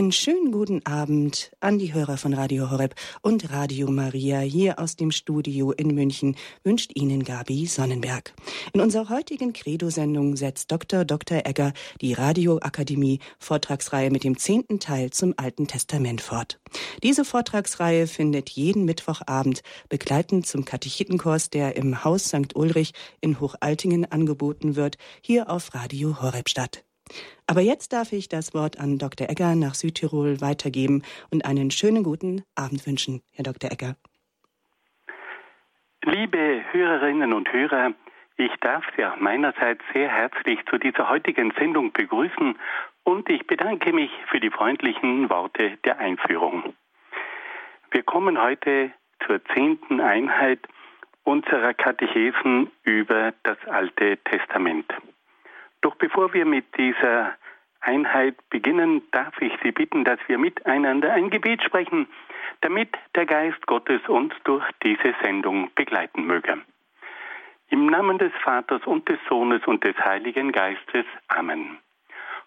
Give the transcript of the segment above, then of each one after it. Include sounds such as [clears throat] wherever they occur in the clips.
Einen schönen guten Abend an die Hörer von Radio Horeb und Radio Maria hier aus dem Studio in München wünscht Ihnen Gabi Sonnenberg. In unserer heutigen Credo-Sendung setzt Dr. Dr. Egger die Radioakademie Vortragsreihe mit dem zehnten Teil zum Alten Testament fort. Diese Vortragsreihe findet jeden Mittwochabend begleitend zum Katechetenkurs, der im Haus St. Ulrich in Hochaltingen angeboten wird, hier auf Radio Horeb statt. Aber jetzt darf ich das Wort an Dr. Egger nach Südtirol weitergeben und einen schönen guten Abend wünschen, Herr Dr. Egger. Liebe Hörerinnen und Hörer, ich darf Sie auch meinerseits sehr herzlich zu dieser heutigen Sendung begrüßen und ich bedanke mich für die freundlichen Worte der Einführung. Wir kommen heute zur zehnten Einheit unserer Katechesen über das Alte Testament. Doch bevor wir mit dieser Einheit beginnen, darf ich Sie bitten, dass wir miteinander ein Gebet sprechen, damit der Geist Gottes uns durch diese Sendung begleiten möge. Im Namen des Vaters und des Sohnes und des Heiligen Geistes. Amen.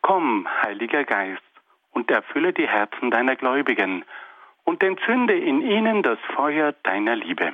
Komm, Heiliger Geist, und erfülle die Herzen deiner Gläubigen und entzünde in ihnen das Feuer deiner Liebe.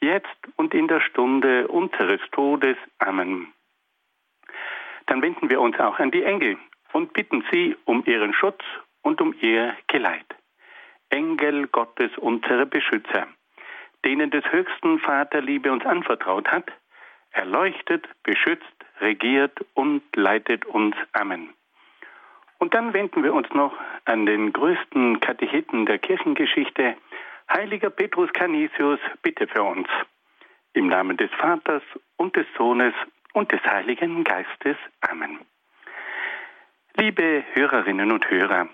jetzt und in der Stunde unseres Todes. Amen. Dann wenden wir uns auch an die Engel und bitten sie um ihren Schutz und um ihr Geleit. Engel Gottes, unsere Beschützer, denen des höchsten Vaterliebe uns anvertraut hat, erleuchtet, beschützt, regiert und leitet uns. Amen. Und dann wenden wir uns noch an den größten Katecheten der Kirchengeschichte, Heiliger Petrus Canisius, bitte für uns. Im Namen des Vaters und des Sohnes und des Heiligen Geistes. Amen. Liebe Hörerinnen und Hörer,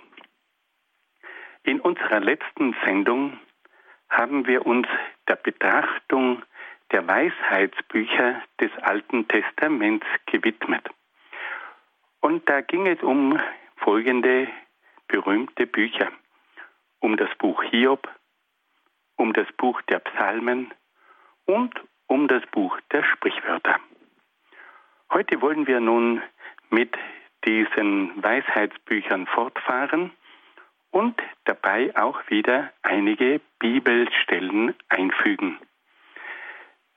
in unserer letzten Sendung haben wir uns der Betrachtung der Weisheitsbücher des Alten Testaments gewidmet. Und da ging es um folgende berühmte Bücher. Um das Buch Hiob, um das Buch der Psalmen und um das Buch der Sprichwörter. Heute wollen wir nun mit diesen Weisheitsbüchern fortfahren und dabei auch wieder einige Bibelstellen einfügen.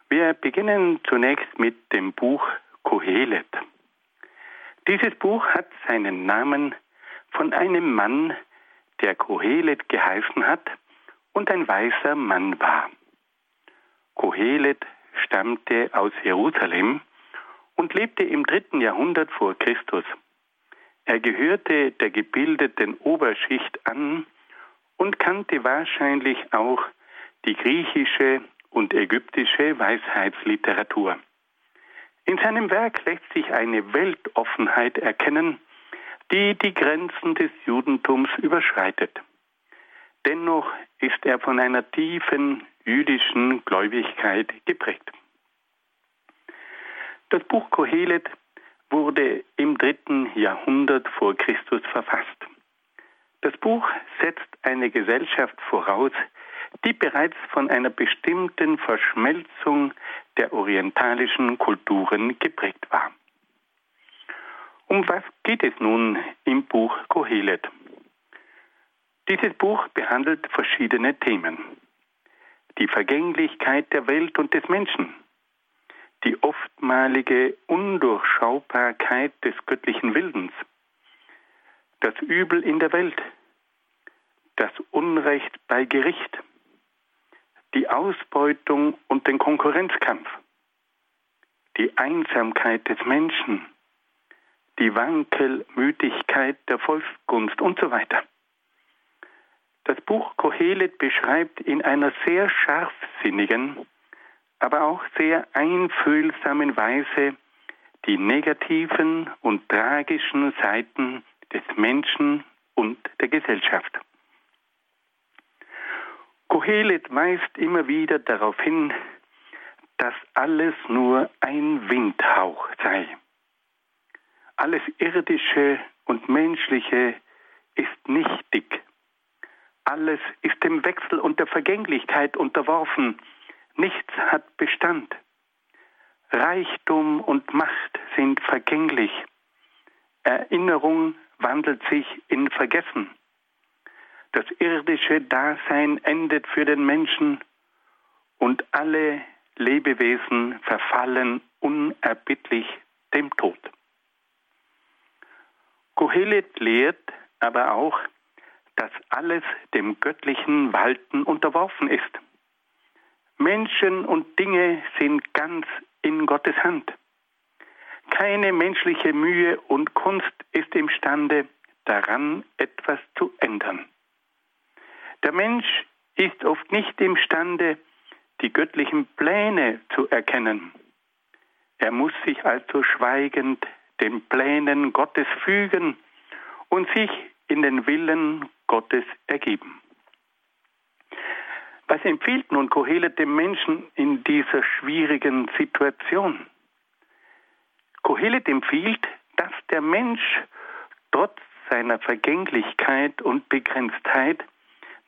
Wir beginnen zunächst mit dem Buch Kohelet. Dieses Buch hat seinen Namen von einem Mann, der Kohelet geheißen hat und ein weißer Mann war. Kohelet stammte aus Jerusalem und lebte im dritten Jahrhundert vor Christus. Er gehörte der gebildeten Oberschicht an und kannte wahrscheinlich auch die griechische und ägyptische Weisheitsliteratur. In seinem Werk lässt sich eine Weltoffenheit erkennen, die die Grenzen des Judentums überschreitet. Dennoch ist er von einer tiefen jüdischen Gläubigkeit geprägt. Das Buch Kohelet wurde im dritten Jahrhundert vor Christus verfasst. Das Buch setzt eine Gesellschaft voraus, die bereits von einer bestimmten Verschmelzung der orientalischen Kulturen geprägt war. Um was geht es nun im Buch Kohelet? Dieses Buch behandelt verschiedene Themen. Die Vergänglichkeit der Welt und des Menschen, die oftmalige Undurchschaubarkeit des göttlichen Willens, das Übel in der Welt, das Unrecht bei Gericht, die Ausbeutung und den Konkurrenzkampf, die Einsamkeit des Menschen, die Wankelmütigkeit der Volkskunst und so weiter. Das Buch Kohelet beschreibt in einer sehr scharfsinnigen, aber auch sehr einfühlsamen Weise die negativen und tragischen Seiten des Menschen und der Gesellschaft. Kohelet weist immer wieder darauf hin, dass alles nur ein Windhauch sei. Alles Irdische und Menschliche ist nichtig. Alles ist dem Wechsel und der Vergänglichkeit unterworfen. Nichts hat Bestand. Reichtum und Macht sind vergänglich. Erinnerung wandelt sich in Vergessen. Das irdische Dasein endet für den Menschen und alle Lebewesen verfallen unerbittlich dem Tod. Kohelet lehrt aber auch, dass alles dem göttlichen Walten unterworfen ist. Menschen und Dinge sind ganz in Gottes Hand. Keine menschliche Mühe und Kunst ist imstande, daran etwas zu ändern. Der Mensch ist oft nicht imstande, die göttlichen Pläne zu erkennen. Er muss sich also schweigend den Plänen Gottes fügen und sich in den Willen Gottes ergeben. Was empfiehlt nun Kohelet dem Menschen in dieser schwierigen Situation? Kohelet empfiehlt, dass der Mensch trotz seiner Vergänglichkeit und Begrenztheit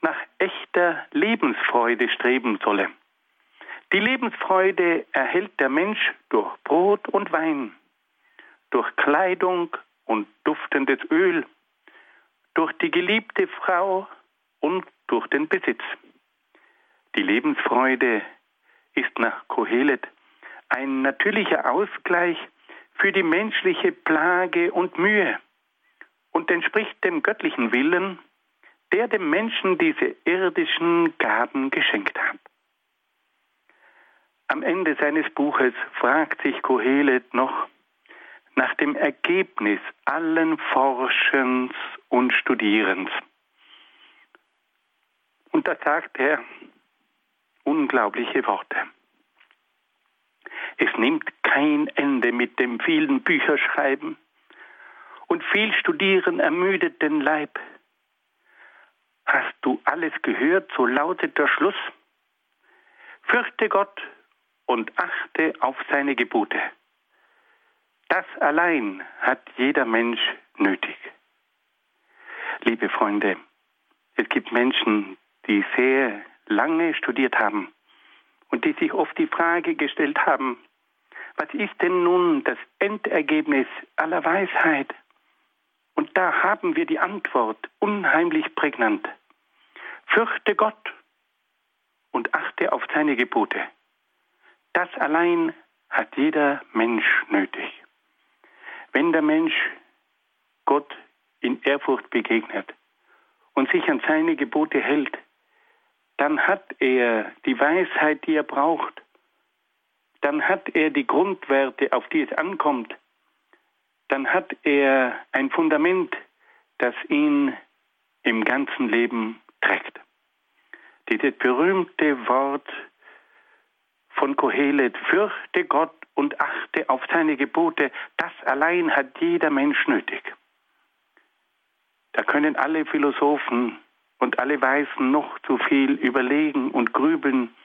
nach echter Lebensfreude streben solle. Die Lebensfreude erhält der Mensch durch Brot und Wein, durch Kleidung und duftendes Öl, durch die geliebte Frau und durch den Besitz. Die Lebensfreude ist nach Kohelet ein natürlicher Ausgleich für die menschliche Plage und Mühe und entspricht dem göttlichen Willen, der dem Menschen diese irdischen Gaben geschenkt hat. Am Ende seines Buches fragt sich Kohelet noch nach dem Ergebnis allen Forschens und Studierens. Und da sagt er unglaubliche Worte. Es nimmt kein Ende mit dem vielen Bücherschreiben und viel Studieren ermüdet den Leib. Hast du alles gehört, so lautet der Schluss. Fürchte Gott und achte auf seine Gebote. Das allein hat jeder Mensch nötig. Liebe Freunde, es gibt Menschen, die sehr lange studiert haben und die sich oft die Frage gestellt haben, was ist denn nun das Endergebnis aller Weisheit? Und da haben wir die Antwort unheimlich prägnant. Fürchte Gott und achte auf seine Gebote. Das allein hat jeder Mensch nötig. Wenn der Mensch Gott in Ehrfurcht begegnet und sich an seine Gebote hält, dann hat er die Weisheit, die er braucht. Dann hat er die Grundwerte, auf die es ankommt. Dann hat er ein Fundament, das ihn im ganzen Leben trägt. Dieses berühmte Wort von Kohelet, fürchte Gott und achte auf seine Gebote, das allein hat jeder Mensch nötig. Da können alle Philosophen und alle Weisen noch zu viel überlegen und grübeln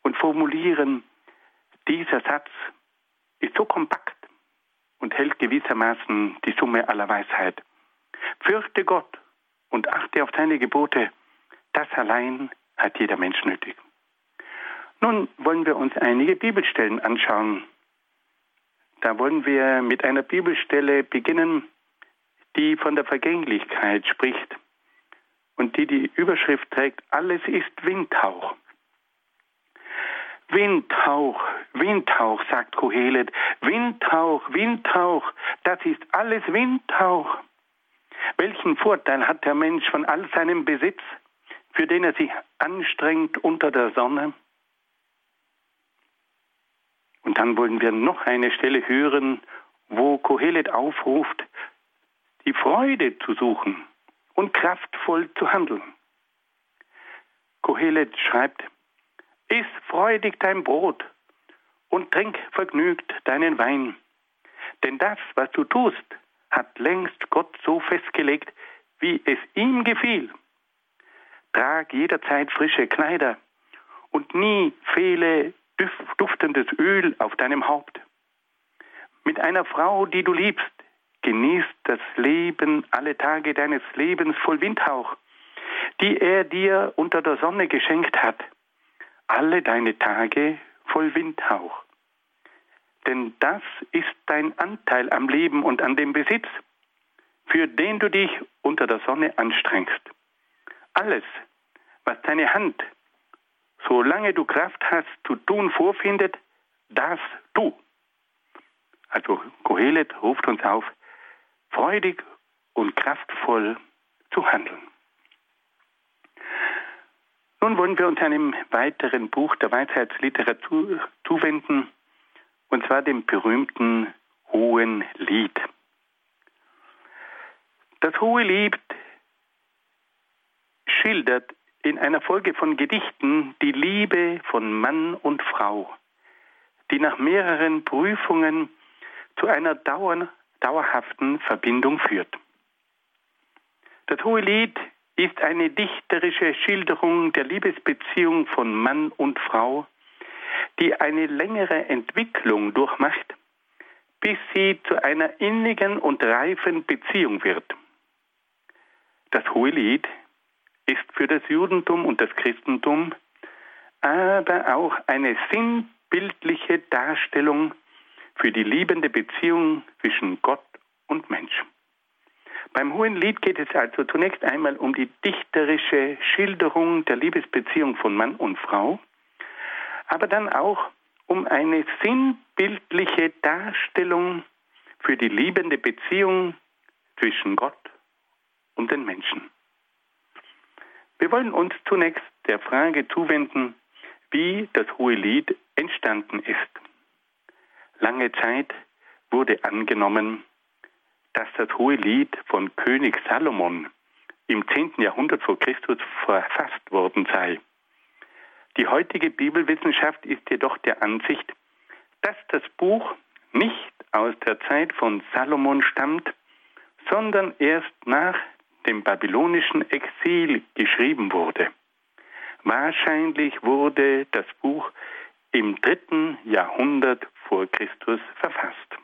und formulieren. Dieser Satz ist so kompakt und hält gewissermaßen die Summe aller Weisheit. Fürchte Gott und achte auf seine Gebote, das allein hat jeder Mensch nötig. Nun wollen wir uns einige Bibelstellen anschauen. Da wollen wir mit einer Bibelstelle beginnen, die von der Vergänglichkeit spricht und die die Überschrift trägt, alles ist Windhauch. Windhauch, Windhauch, sagt Kohelet, Windhauch, Windhauch, das ist alles Windhauch. Welchen Vorteil hat der Mensch von all seinem Besitz, für den er sich anstrengt unter der Sonne? Und dann wollen wir noch eine Stelle hören, wo Kohelet aufruft, die Freude zu suchen und kraftvoll zu handeln. Kohelet schreibt, Iss freudig dein Brot und trink vergnügt deinen Wein. Denn das, was du tust, hat längst Gott so festgelegt, wie es ihm gefiel. trag jederzeit frische Kleider und nie fehle duftendes Öl auf deinem Haupt. Mit einer Frau, die du liebst, genießt das Leben alle Tage deines Lebens voll Windhauch, die er dir unter der Sonne geschenkt hat, alle deine Tage voll Windhauch. Denn das ist dein Anteil am Leben und an dem Besitz, für den du dich unter der Sonne anstrengst. Alles, was deine Hand, solange du Kraft hast, zu tun vorfindet, das tu. Also Kohelet ruft uns auf, freudig und kraftvoll zu handeln. Nun wollen wir uns einem weiteren Buch der Weisheitsliteratur zuwenden, und zwar dem berühmten Hohen Lied. Das Hohe Lied schildert in einer Folge von Gedichten die Liebe von Mann und Frau, die nach mehreren Prüfungen zu einer dauer, dauerhaften Verbindung führt. Das Hohe Lied ist eine dichterische Schilderung der Liebesbeziehung von Mann und Frau, die eine längere Entwicklung durchmacht, bis sie zu einer innigen und reifen Beziehung wird. Das Hohe Lied ist für das Judentum und das Christentum aber auch eine sinnbildliche Darstellung für die liebende Beziehung zwischen Gott und Mensch. Beim Hohen Lied geht es also zunächst einmal um die dichterische Schilderung der Liebesbeziehung von Mann und Frau, aber dann auch um eine sinnbildliche Darstellung für die liebende Beziehung zwischen Gott und den Menschen. Wir wollen uns zunächst der Frage zuwenden, wie das Hohe Lied entstanden ist. Lange Zeit wurde angenommen, dass das Hohe Lied von König Salomon im 10. Jahrhundert vor Christus verfasst worden sei. Die heutige Bibelwissenschaft ist jedoch der Ansicht, dass das Buch nicht aus der Zeit von Salomon stammt, sondern erst nach dem babylonischen Exil geschrieben wurde. Wahrscheinlich wurde das Buch im dritten Jahrhundert vor Christus verfasst.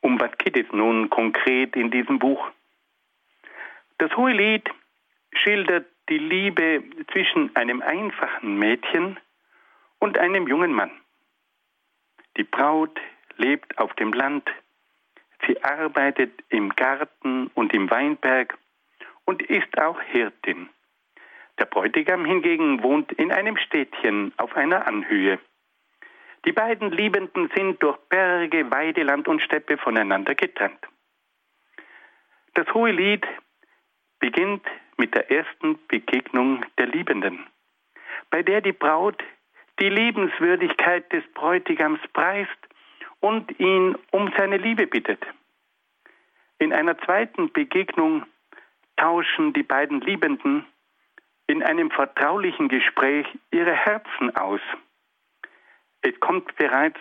Um was geht es nun konkret in diesem Buch? Das Hohe Lied schildert die Liebe zwischen einem einfachen Mädchen und einem jungen Mann. Die Braut lebt auf dem Land, Sie arbeitet im Garten und im Weinberg und ist auch Hirtin. Der Bräutigam hingegen wohnt in einem Städtchen auf einer Anhöhe. Die beiden Liebenden sind durch Berge, Weideland und Steppe voneinander getrennt. Das hohe Lied beginnt mit der ersten Begegnung der Liebenden, bei der die Braut die Liebenswürdigkeit des Bräutigams preist und ihn um seine Liebe bittet. In einer zweiten Begegnung tauschen die beiden Liebenden in einem vertraulichen Gespräch ihre Herzen aus. Es kommt bereits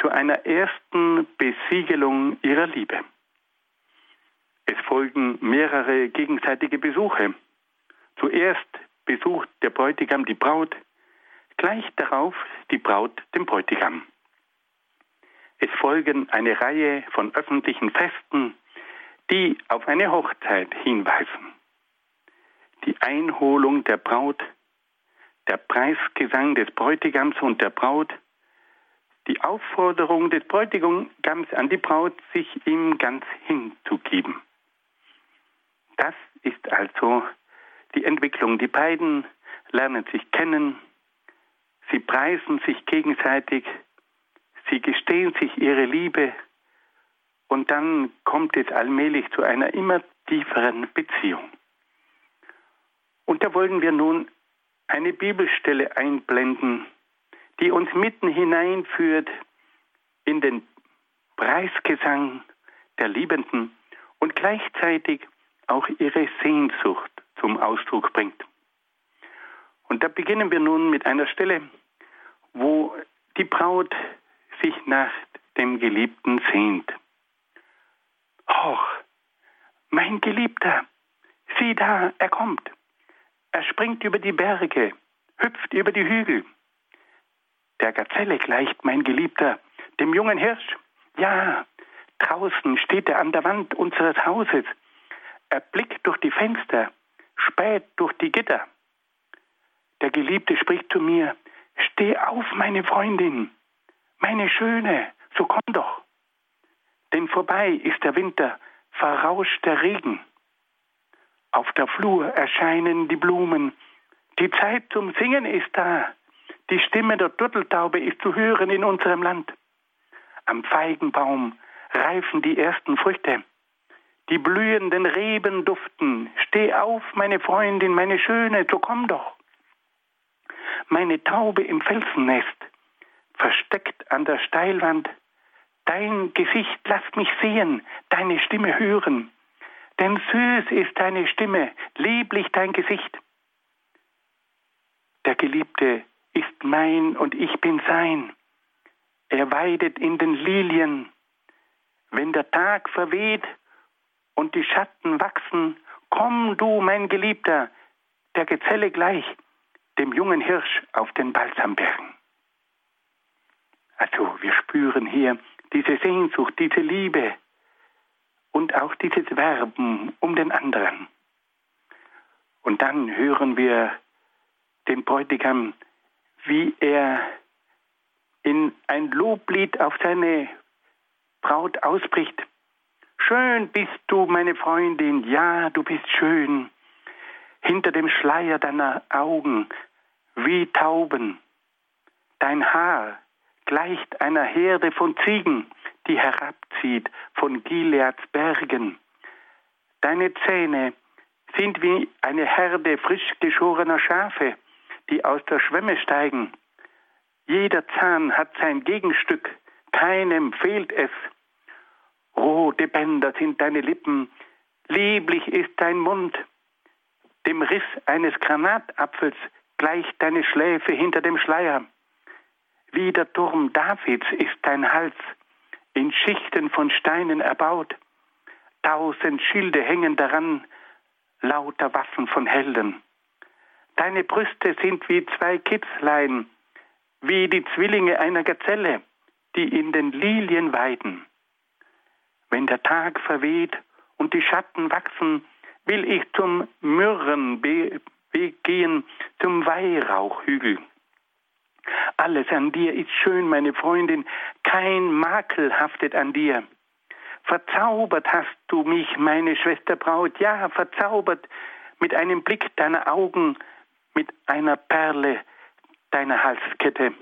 zu einer ersten Besiegelung ihrer Liebe. Es folgen mehrere gegenseitige Besuche. Zuerst besucht der Bräutigam die Braut, gleich darauf die Braut den Bräutigam. Es folgen eine Reihe von öffentlichen Festen, die auf eine Hochzeit hinweisen. Die Einholung der Braut, der Preisgesang des Bräutigams und der Braut, die Aufforderung des Bräutigams an die Braut, sich ihm ganz hinzugeben. Das ist also die Entwicklung. Die beiden lernen sich kennen, sie preisen sich gegenseitig, Sie gestehen sich ihre Liebe und dann kommt es allmählich zu einer immer tieferen Beziehung. Und da wollen wir nun eine Bibelstelle einblenden, die uns mitten hineinführt in den Preisgesang der Liebenden und gleichzeitig auch ihre Sehnsucht zum Ausdruck bringt. Und da beginnen wir nun mit einer Stelle, wo die Braut sich nach dem Geliebten sehnt. Och, mein Geliebter, Sieh da, er kommt. Er springt über die Berge, hüpft über die Hügel. Der Gazelle gleicht mein Geliebter, dem jungen Hirsch. Ja, draußen steht er an der Wand unseres Hauses. Er blickt durch die Fenster, späht durch die Gitter. Der Geliebte spricht zu mir, Steh auf, meine Freundin, meine Schöne, so komm doch. Denn vorbei ist der Winter, verrauscht der Regen. Auf der Flur erscheinen die Blumen, die Zeit zum Singen ist da. Die Stimme der Turteltaube ist zu hören in unserem Land. Am Feigenbaum reifen die ersten Früchte. Die blühenden Reben duften. Steh auf, meine Freundin, meine Schöne, so komm doch. Meine Taube im Felsennest, versteckt an der Steilwand. Dein Gesicht lass mich sehen, deine Stimme hören. Denn süß ist deine Stimme, lieblich dein Gesicht. Der Geliebte ist mein und ich bin sein. Er weidet in den Lilien. Wenn der Tag verweht und die Schatten wachsen, komm du, mein Geliebter, der Gezelle gleich, dem jungen Hirsch auf den Balsambergen. Also wir spüren hier diese Sehnsucht, diese Liebe und auch dieses Werben um den anderen. Und dann hören wir den Bräutigam, wie er in ein Loblied auf seine Braut ausbricht. Schön bist du, meine Freundin, ja, du bist schön. Hinter dem Schleier deiner Augen wie Tauben. Dein Haar gleicht einer Herde von Ziegen, die herabzieht von Gileads Bergen. Deine Zähne sind wie eine Herde frisch geschorener Schafe, die aus der Schwemme steigen. Jeder Zahn hat sein Gegenstück, keinem fehlt es. Rote Bänder sind deine Lippen, lieblich ist dein Mund. Dem Riss eines Granatapfels gleicht deine Schläfe hinter dem Schleier. Wie der Turm Davids ist dein Hals, in Schichten von Steinen erbaut. Tausend Schilde hängen daran, lauter Waffen von Helden. Deine Brüste sind wie zwei Kitzlein, wie die Zwillinge einer Gazelle, die in den Lilien weiden. Wenn der Tag verweht und die Schatten wachsen, will ich zum Myrrenweg gehen, zum Weihrauchhügel. Alles an dir ist schön, meine Freundin, kein Makel haftet an dir. Verzaubert hast du mich, meine Schwester Braut, ja, verzaubert mit einem Blick deiner Augen, mit einer Perle deiner Halskette.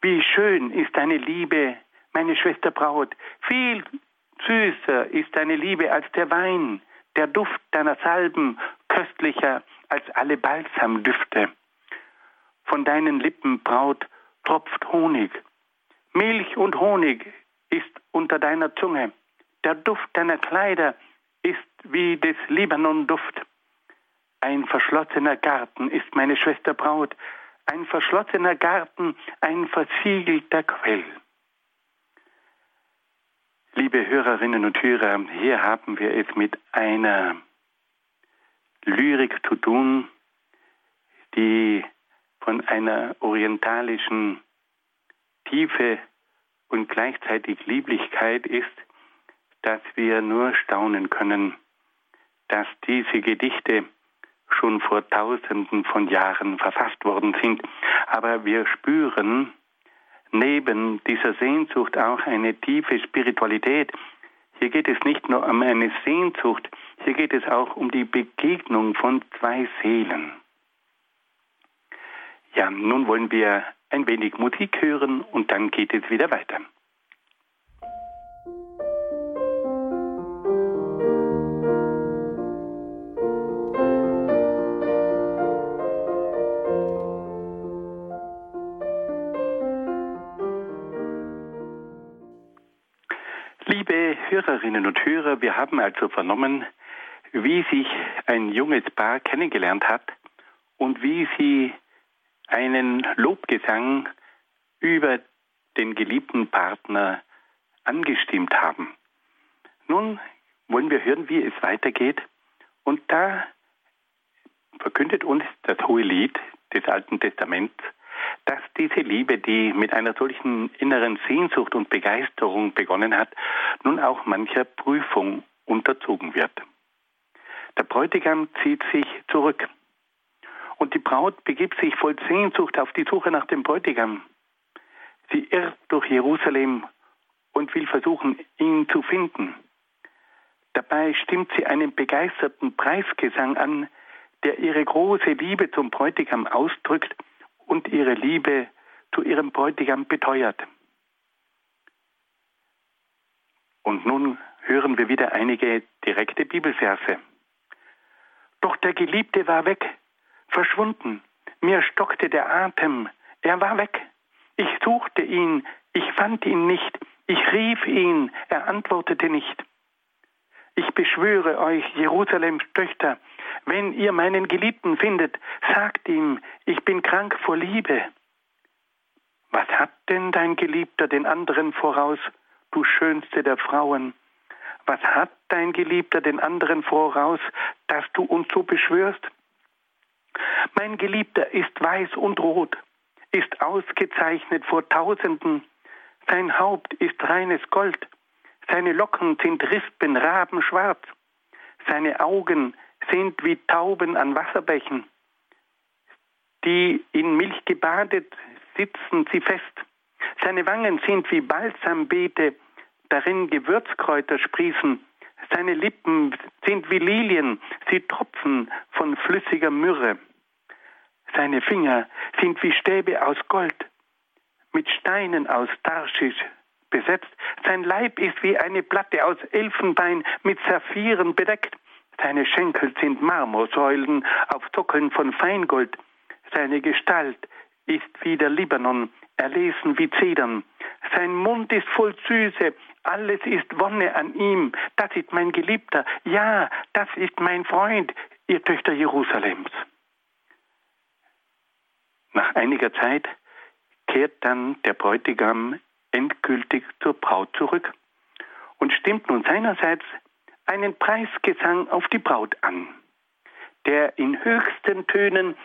Wie schön ist deine Liebe, meine Schwester Braut, viel süßer ist deine Liebe als der Wein, der Duft deiner Salben köstlicher als alle Balsamdüfte. Von deinen Lippen, Braut, tropft Honig. Milch und Honig ist unter deiner Zunge. Der Duft deiner Kleider ist wie des Libanon-Duft. Ein verschlossener Garten ist meine Schwester Braut, ein verschlossener Garten, ein versiegelter Quell. Liebe Hörerinnen und Hörer, hier haben wir es mit einer Lyrik zu tun, die von einer orientalischen Tiefe und gleichzeitig Lieblichkeit ist, dass wir nur staunen können, dass diese Gedichte schon vor Tausenden von Jahren verfasst worden sind. Aber wir spüren neben dieser Sehnsucht auch eine tiefe Spiritualität. Hier geht es nicht nur um eine Sehnsucht, hier geht es auch um die Begegnung von zwei Seelen. Ja, nun wollen wir ein wenig Musik hören und dann geht es wieder weiter. Liebe Hörerinnen und Hörer, wir haben also vernommen, wie sich ein junges Paar kennengelernt hat und wie sie einen Lobgesang über den geliebten Partner angestimmt haben. Nun wollen wir hören, wie es weitergeht Und da verkündet uns das hohe Lied des Alten Testaments, dass diese Liebe, die mit einer solchen inneren Sehnsucht und Begeisterung begonnen hat, nun auch mancher Prüfung unterzogen wird. Der Bräutigam zieht sich zurück und die Braut begibt sich voll Sehnsucht auf die Suche nach dem Bräutigam. Sie irrt durch Jerusalem und will versuchen, ihn zu finden. Dabei stimmt sie einen begeisterten Preisgesang an, der ihre große Liebe zum Bräutigam ausdrückt und ihre Liebe zu ihrem Bräutigam beteuert. Und nun hören wir wieder einige direkte Bibelverse. Doch der Geliebte war weg, verschwunden. Mir stockte der Atem. Er war weg. Ich suchte ihn. Ich fand ihn nicht. Ich rief ihn. Er antwortete nicht. Ich beschwöre euch, Jerusalems Töchter, wenn ihr meinen Geliebten findet, sagt ihm, ich bin krank vor Liebe. Was hat denn dein Geliebter den anderen voraus, du schönste der Frauen? Was hat dein Geliebter den anderen voraus, dass du uns so beschwörst? Mein Geliebter ist weiß und rot, ist ausgezeichnet vor Tausenden, sein Haupt ist reines Gold, seine Locken sind Rispen, rabenschwarz, seine Augen sind wie Tauben an Wasserbächen, die in Milch gebadet sitzen sie fest. Seine Wangen sind wie Balsambeete, darin Gewürzkräuter sprießen. Seine Lippen sind wie Lilien, sie tropfen von flüssiger Myrrhe. Seine Finger sind wie Stäbe aus Gold, mit Steinen aus Tarschisch besetzt. Sein Leib ist wie eine Platte aus Elfenbein mit Saphiren bedeckt. Seine Schenkel sind Marmorsäulen auf Sockeln von Feingold. Seine Gestalt ist wie der Libanon, erlesen wie Zedern. Sein Mund ist voll Süße, alles ist Wonne an ihm. Das ist mein Geliebter, ja, das ist mein Freund, ihr Töchter Jerusalems. Nach einiger Zeit kehrt dann der Bräutigam endgültig zur Braut zurück und stimmt nun seinerseits einen Preisgesang auf die Braut an, der in höchsten Tönen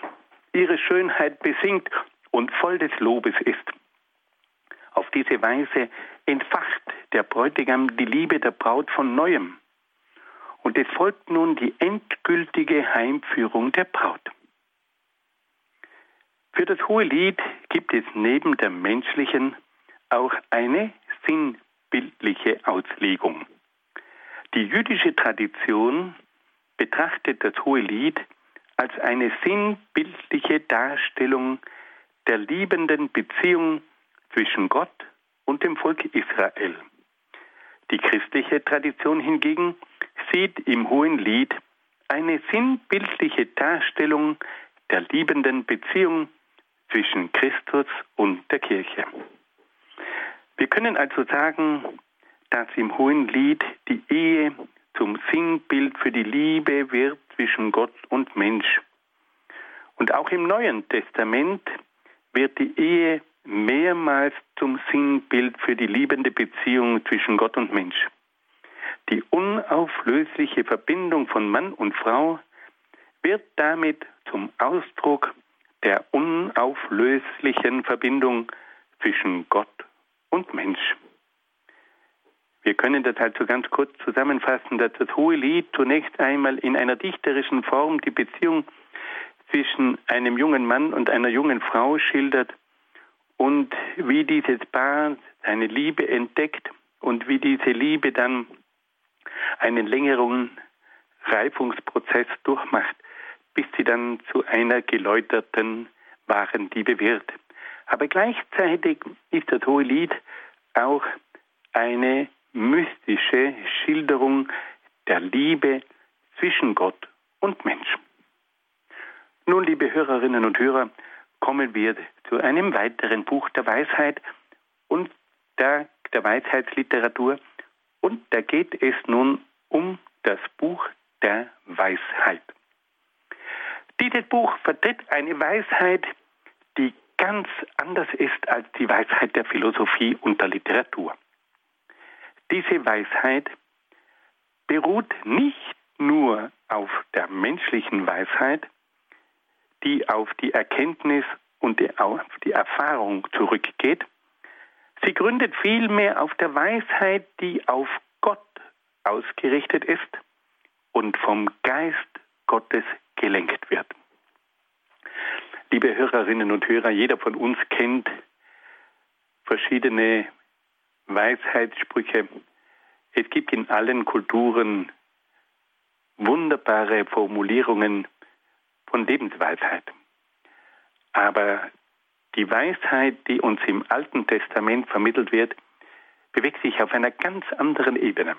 ihre Schönheit besingt und voll des Lobes ist. Auf diese Weise entfacht der Bräutigam die Liebe der Braut von neuem. Und es folgt nun die endgültige Heimführung der Braut. Für das hohe Lied gibt es neben der menschlichen auch eine sinnbildliche Auslegung. Die jüdische Tradition betrachtet das hohe Lied als eine sinnbildliche Darstellung der liebenden Beziehung zwischen Gott und dem Volk Israel. Die christliche Tradition hingegen sieht im hohen Lied eine sinnbildliche Darstellung der liebenden Beziehung zwischen Christus und der Kirche. Wir können also sagen, dass im Hohen Lied die Ehe zum Sinnbild für die Liebe wird zwischen Gott und Mensch. Und auch im Neuen Testament wird die Ehe mehrmals zum Sinnbild für die liebende Beziehung zwischen Gott und Mensch. Die unauflösliche Verbindung von Mann und Frau wird damit zum Ausdruck der unauflöslichen Verbindung zwischen Gott und Mensch. Wir können das also ganz kurz zusammenfassen, dass das Hohe Lied zunächst einmal in einer dichterischen Form die Beziehung zwischen einem jungen Mann und einer jungen Frau schildert und wie dieses Paar seine Liebe entdeckt und wie diese Liebe dann einen längeren Reifungsprozess durchmacht bis sie dann zu einer geläuterten wahren Liebe wird. Aber gleichzeitig ist das Hohe Lied auch eine mystische Schilderung der Liebe zwischen Gott und Mensch. Nun, liebe Hörerinnen und Hörer, kommen wir zu einem weiteren Buch der Weisheit und der, der Weisheitsliteratur. Und da geht es nun um das Buch der Weisheit. Dieses Buch vertritt eine Weisheit, die ganz anders ist als die Weisheit der Philosophie und der Literatur. Diese Weisheit beruht nicht nur auf der menschlichen Weisheit, die auf die Erkenntnis und die, auf die Erfahrung zurückgeht. Sie gründet vielmehr auf der Weisheit, die auf Gott ausgerichtet ist und vom Geist Gottes gelenkt wird. Liebe Hörerinnen und Hörer, jeder von uns kennt verschiedene Weisheitssprüche. Es gibt in allen Kulturen wunderbare Formulierungen von Lebensweisheit. Aber die Weisheit, die uns im Alten Testament vermittelt wird, bewegt sich auf einer ganz anderen Ebene.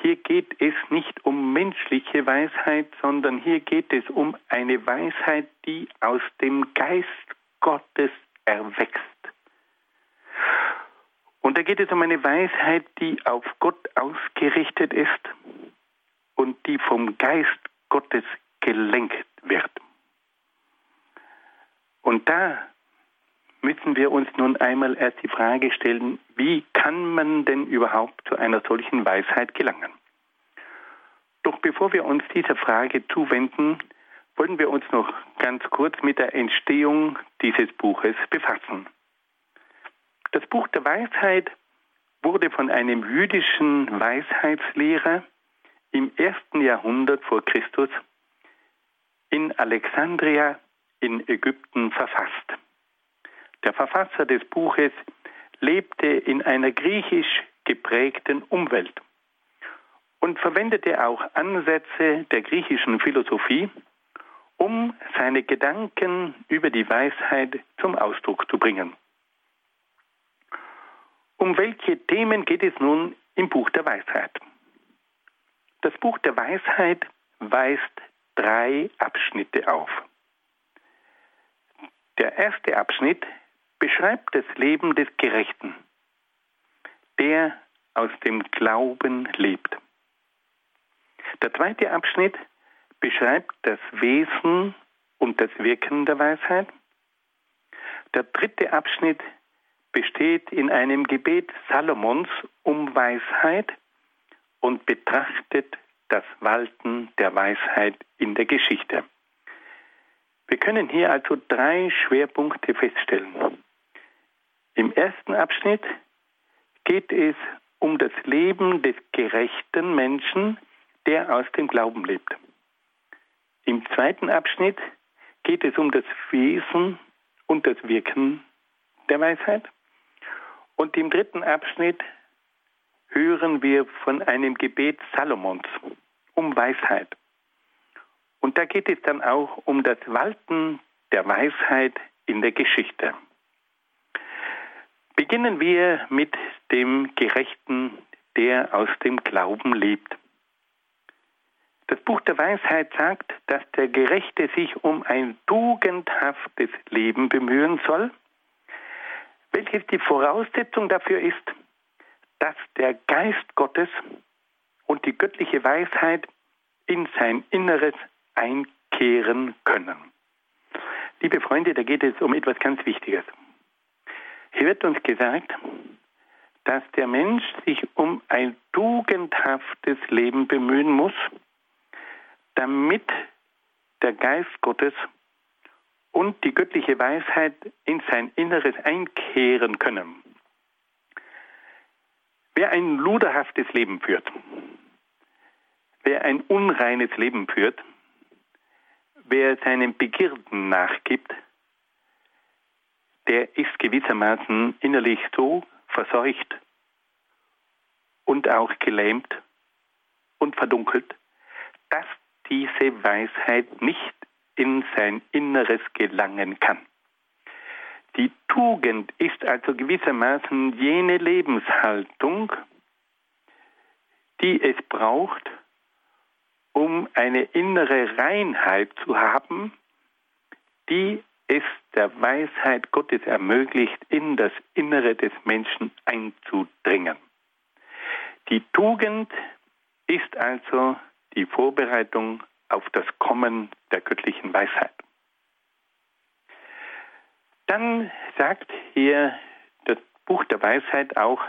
Hier geht es nicht um menschliche Weisheit, sondern hier geht es um eine Weisheit, die aus dem Geist Gottes erwächst. Und da geht es um eine Weisheit, die auf Gott ausgerichtet ist und die vom Geist Gottes gelenkt wird. Und da müssen wir uns nun einmal erst die Frage stellen, wie kann man denn überhaupt zu einer solchen Weisheit gelangen? Doch bevor wir uns dieser Frage zuwenden, wollen wir uns noch ganz kurz mit der Entstehung dieses Buches befassen. Das Buch der Weisheit wurde von einem jüdischen Weisheitslehrer im ersten Jahrhundert vor Christus in Alexandria in Ägypten verfasst. Der Verfasser des Buches lebte in einer griechisch geprägten Umwelt und verwendete auch Ansätze der griechischen Philosophie, um seine Gedanken über die Weisheit zum Ausdruck zu bringen. Um welche Themen geht es nun im Buch der Weisheit? Das Buch der Weisheit weist drei Abschnitte auf. Der erste Abschnitt beschreibt das Leben des Gerechten, der aus dem Glauben lebt. Der zweite Abschnitt beschreibt das Wesen und das Wirken der Weisheit. Der dritte Abschnitt besteht in einem Gebet Salomons um Weisheit und betrachtet das Walten der Weisheit in der Geschichte. Wir können hier also drei Schwerpunkte feststellen. Im ersten Abschnitt geht es um das Leben des gerechten Menschen, der aus dem Glauben lebt. Im zweiten Abschnitt geht es um das Wesen und das Wirken der Weisheit. Und im dritten Abschnitt hören wir von einem Gebet Salomons um Weisheit. Und da geht es dann auch um das Walten der Weisheit in der Geschichte. Beginnen wir mit dem Gerechten, der aus dem Glauben lebt. Das Buch der Weisheit sagt, dass der Gerechte sich um ein tugendhaftes Leben bemühen soll, welches die Voraussetzung dafür ist, dass der Geist Gottes und die göttliche Weisheit in sein Inneres einkehren können. Liebe Freunde, da geht es um etwas ganz Wichtiges. Hier wird uns gesagt, dass der Mensch sich um ein tugendhaftes Leben bemühen muss, damit der Geist Gottes und die göttliche Weisheit in sein Inneres einkehren können. Wer ein luderhaftes Leben führt, wer ein unreines Leben führt, wer seinen Begierden nachgibt, der ist gewissermaßen innerlich so verseucht und auch gelähmt und verdunkelt, dass diese Weisheit nicht in sein Inneres gelangen kann. Die Tugend ist also gewissermaßen jene Lebenshaltung, die es braucht, um eine innere Reinheit zu haben, die es der Weisheit Gottes ermöglicht, in das Innere des Menschen einzudringen. Die Tugend ist also die Vorbereitung auf das Kommen der göttlichen Weisheit. Dann sagt hier das Buch der Weisheit auch,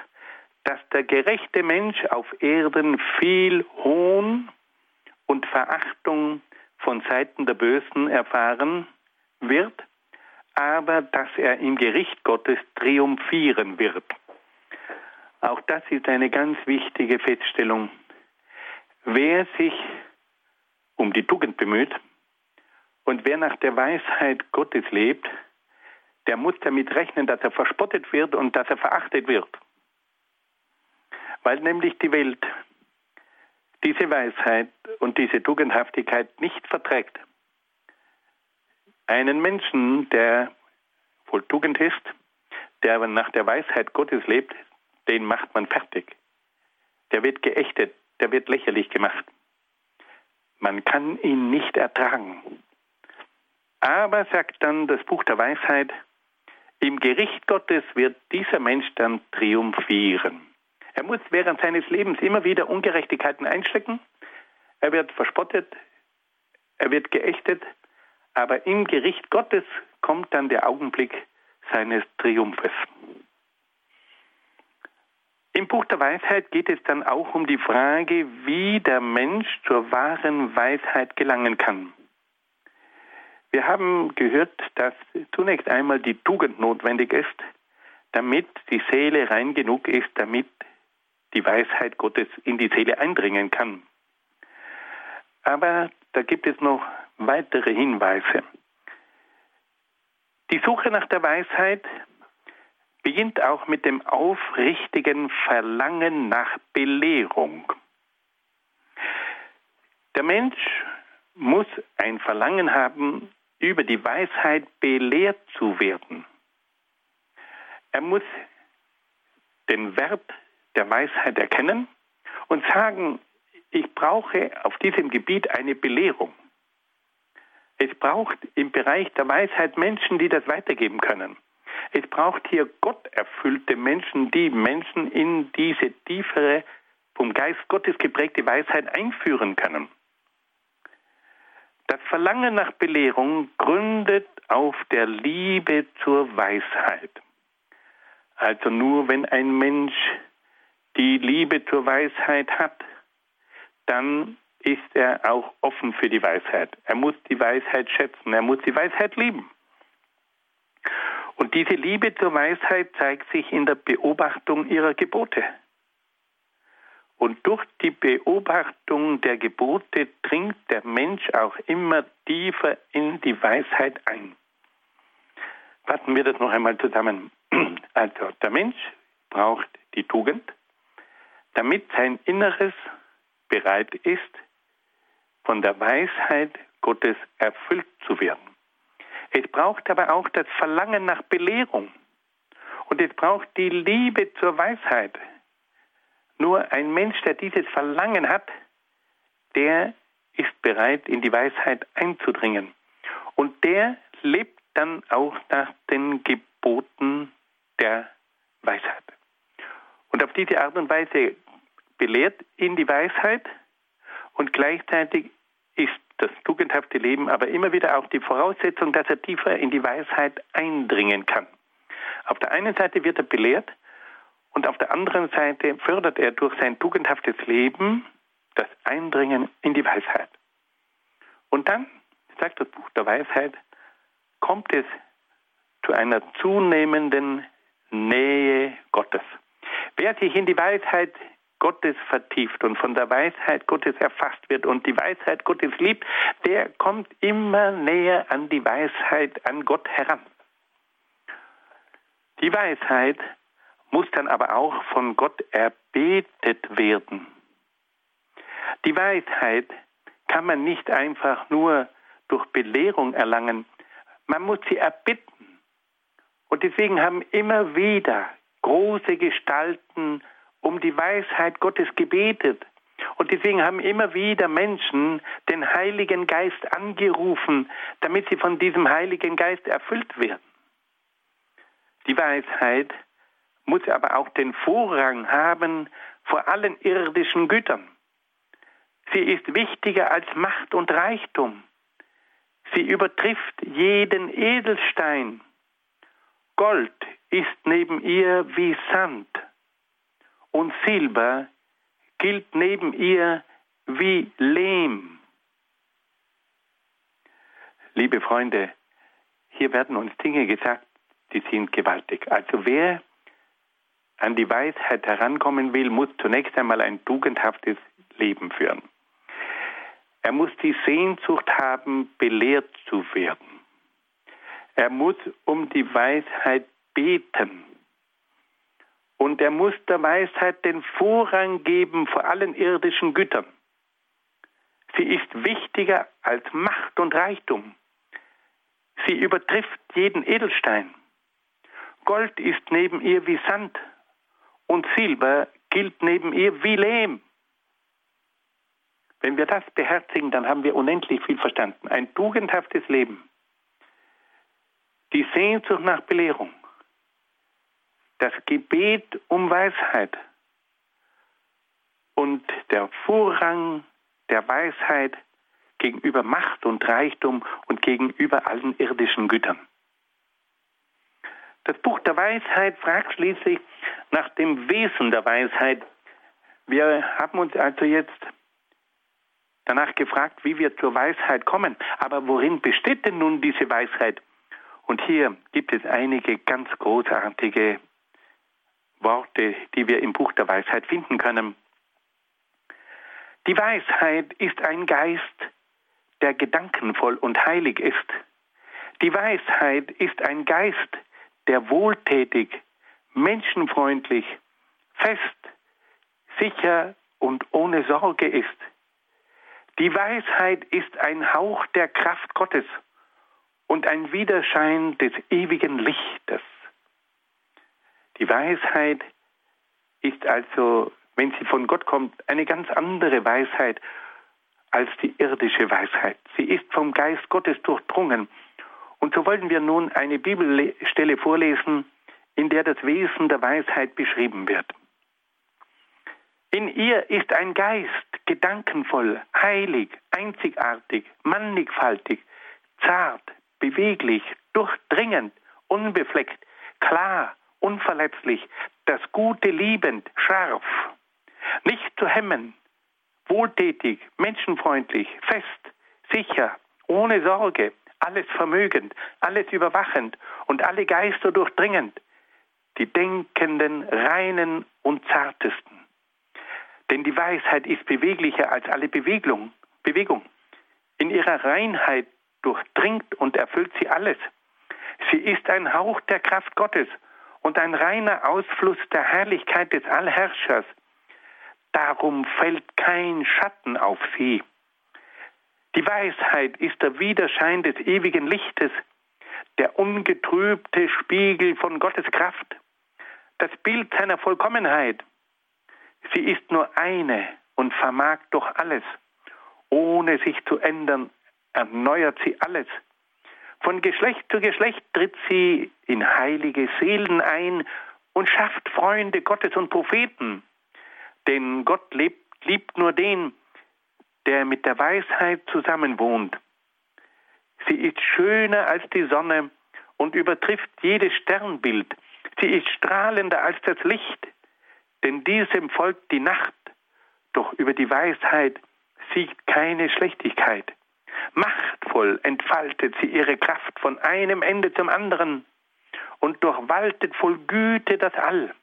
dass der gerechte Mensch auf Erden viel Hohn und Verachtung von Seiten der Bösen erfahren wird, aber dass er im Gericht Gottes triumphieren wird. Auch das ist eine ganz wichtige Feststellung. Wer sich um die Tugend bemüht und wer nach der Weisheit Gottes lebt, der muss damit rechnen, dass er verspottet wird und dass er verachtet wird. Weil nämlich die Welt diese Weisheit und diese Tugendhaftigkeit nicht verträgt. Einen Menschen, der voll Tugend ist, der nach der Weisheit Gottes lebt, den macht man fertig. Der wird geächtet, der wird lächerlich gemacht. Man kann ihn nicht ertragen. Aber, sagt dann das Buch der Weisheit, im Gericht Gottes wird dieser Mensch dann triumphieren. Er muss während seines Lebens immer wieder Ungerechtigkeiten einstecken. Er wird verspottet, er wird geächtet, aber im Gericht Gottes kommt dann der Augenblick seines Triumphes. Im Buch der Weisheit geht es dann auch um die Frage, wie der Mensch zur wahren Weisheit gelangen kann. Wir haben gehört, dass zunächst einmal die Tugend notwendig ist, damit die Seele rein genug ist, damit die Weisheit Gottes in die Seele eindringen kann. Aber da gibt es noch weitere Hinweise. Die Suche nach der Weisheit beginnt auch mit dem aufrichtigen Verlangen nach Belehrung. Der Mensch muss ein Verlangen haben, über die Weisheit belehrt zu werden. Er muss den Wert der Weisheit erkennen und sagen, ich brauche auf diesem Gebiet eine Belehrung. Es braucht im Bereich der Weisheit Menschen, die das weitergeben können. Es braucht hier gotterfüllte Menschen, die Menschen in diese tiefere, vom Geist Gottes geprägte Weisheit einführen können. Das Verlangen nach Belehrung gründet auf der Liebe zur Weisheit. Also nur wenn ein Mensch die Liebe zur Weisheit hat, dann ist er auch offen für die Weisheit. Er muss die Weisheit schätzen, er muss die Weisheit lieben. Und diese Liebe zur Weisheit zeigt sich in der Beobachtung ihrer Gebote. Und durch die Beobachtung der Gebote dringt der Mensch auch immer tiefer in die Weisheit ein. Fassen wir das noch einmal zusammen. [clears throat] Also der Mensch braucht die Tugend, damit sein Inneres bereit ist, von der Weisheit Gottes erfüllt zu werden. Es braucht aber auch das Verlangen nach Belehrung. Und es braucht die Liebe zur Weisheit. Nur ein Mensch, der dieses Verlangen hat, der ist bereit, in die Weisheit einzudringen. Und der lebt dann auch nach den Geboten der Weisheit. Und auf diese Art und Weise belehrt ihn die Weisheit und gleichzeitig ist das tugendhafte Leben aber immer wieder auch die Voraussetzung, dass er tiefer in die Weisheit eindringen kann. Auf der einen Seite wird er belehrt und auf der anderen Seite fördert er durch sein tugendhaftes Leben das Eindringen in die Weisheit. Und dann, sagt das Buch der Weisheit, kommt es zu einer zunehmenden Nähe Gottes. Wer sich in die Weisheit Gottes vertieft und von der Weisheit Gottes erfasst wird und die Weisheit Gottes liebt, der kommt immer näher an die Weisheit, an Gott heran. Die Weisheit muss dann aber auch von Gott erbetet werden. Die Weisheit kann man nicht einfach nur durch Belehrung erlangen, man muss sie erbitten. Und deswegen haben immer wieder große Gestalten um die Weisheit Gottes gebetet. Und deswegen haben immer wieder Menschen den Heiligen Geist angerufen, damit sie von diesem Heiligen Geist erfüllt werden. Die Weisheit muss aber auch den Vorrang haben vor allen irdischen Gütern. Sie ist wichtiger als Macht und Reichtum. Sie übertrifft jeden Edelstein. Gold ist neben ihr wie Sand und Silber gilt neben ihr wie Lehm. liebe Freunde, hier werden uns Dinge gesagt, die sind gewaltig. Also wer an die Weisheit herankommen will, muss zunächst einmal ein tugendhaftes Leben führen. Er muss die Sehnsucht haben, belehrt zu werden. Er muss um die Weisheit beten. Und er muss der Weisheit den Vorrang geben vor allen irdischen Gütern. Sie ist wichtiger als Macht und Reichtum. Sie übertrifft jeden Edelstein. Gold ist neben ihr wie Sand und Silber gilt neben ihr wie Lehm. Wenn wir das beherzigen, dann haben wir unendlich viel verstanden. Ein tugendhaftes Leben. Die Sehnsucht nach Belehrung. Das Gebet um Weisheit. Und der Vorrang der Weisheit gegenüber Macht und Reichtum und gegenüber allen irdischen Gütern. Das Buch der Weisheit fragt schließlich nach dem Wesen der Weisheit. Wir haben uns also jetzt danach gefragt, wie wir zur Weisheit kommen. Aber worin besteht denn nun diese Weisheit? Und hier gibt es einige ganz großartige Worte, die wir im Buch der Weisheit finden können. Die Weisheit ist ein Geist, der gedankenvoll und heilig ist. Die Weisheit ist ein Geist, der wohltätig, menschenfreundlich, fest, sicher und ohne Sorge ist. Die Weisheit ist ein Hauch der Kraft Gottes und ein Widerschein des ewigen Lichtes. Die Weisheit ist also, wenn sie von Gott kommt, eine ganz andere Weisheit als die irdische Weisheit. Sie ist vom Geist Gottes durchdrungen. Und so wollen wir nun eine Bibelstelle vorlesen, in der das Wesen der Weisheit beschrieben wird. In ihr ist ein Geist, gedankenvoll, heilig, einzigartig, mannigfaltig, zart, beweglich, durchdringend, unbefleckt, klar, unverletzlich, das Gute liebend, scharf, nicht zu hemmen, wohltätig, menschenfreundlich, fest, sicher, ohne Sorge, alles vermögend, alles überwachend und alle Geister durchdringend, die denkenden, reinen und zartesten. Denn die Weisheit ist beweglicher als alle Bewegung. Bewegung. In ihrer Reinheit durchdringt und erfüllt sie alles. Sie ist ein Hauch der Kraft Gottes und ein reiner Ausfluss der Herrlichkeit des Allherrschers. Darum fällt kein Schatten auf sie. Die Weisheit ist der Widerschein des ewigen Lichtes, der ungetrübte Spiegel von Gottes Kraft, das Bild seiner Vollkommenheit. Sie ist nur eine und vermag doch alles. Ohne sich zu ändern, erneuert sie alles. Von Geschlecht zu Geschlecht tritt sie in heilige Seelen ein und schafft Freunde Gottes und Propheten. Denn Gott lebt, liebt nur den, der mit der Weisheit zusammenwohnt. Sie ist schöner als die Sonne und übertrifft jedes Sternbild. Sie ist strahlender als das Licht denn diesem folgt die Nacht, doch über die Weisheit siegt keine Schlechtigkeit. Machtvoll entfaltet sie ihre Kraft von einem Ende zum anderen und durchwaltet voll Güte das All.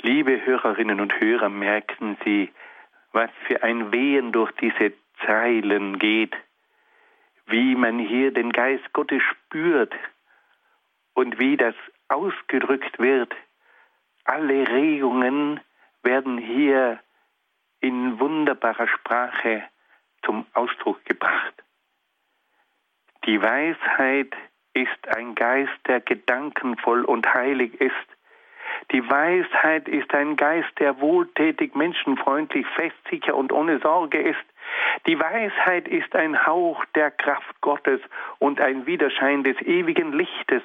Liebe Hörerinnen und Hörer, merken Sie, was für ein Wehen durch diese Zeilen geht, wie man hier den Geist Gottes spürt und wie das ausgedrückt wird alle Regungen werden hier in wunderbarer Sprache zum Ausdruck gebracht. Die Weisheit ist ein Geist, der gedankenvoll und heilig ist. Die Weisheit ist ein Geist, der wohltätig, menschenfreundlich, festsicher und ohne Sorge ist. Die Weisheit ist ein Hauch der Kraft Gottes und ein Widerschein des ewigen Lichtes.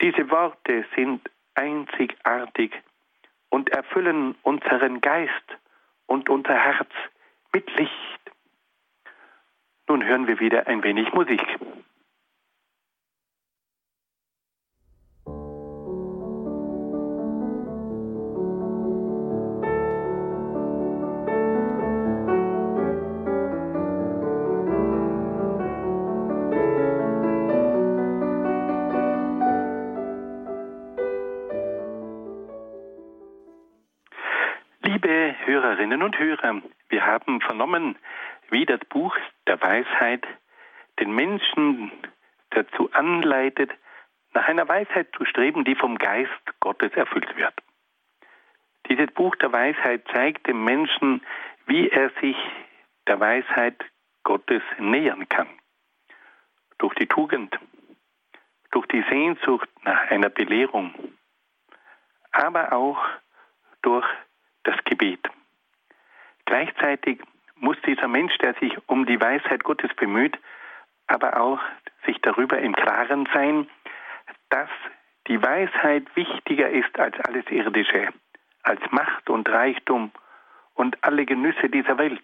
Diese Worte sind einzigartig und erfüllen unseren Geist und unser Herz mit Licht. Nun hören wir wieder ein wenig Musik. Hörerinnen und Hörer, wir haben vernommen, wie das Buch der Weisheit den Menschen dazu anleitet, nach einer Weisheit zu streben, die vom Geist Gottes erfüllt wird. Dieses Buch der Weisheit zeigt dem Menschen, wie er sich der Weisheit Gottes nähern kann. Durch die Tugend, durch die Sehnsucht nach einer Belehrung, aber auch durch das Gebet. Gleichzeitig muss dieser Mensch, der sich um die Weisheit Gottes bemüht, aber auch sich darüber im Klaren sein, dass die Weisheit wichtiger ist als alles Irdische, als Macht und Reichtum und alle Genüsse dieser Welt.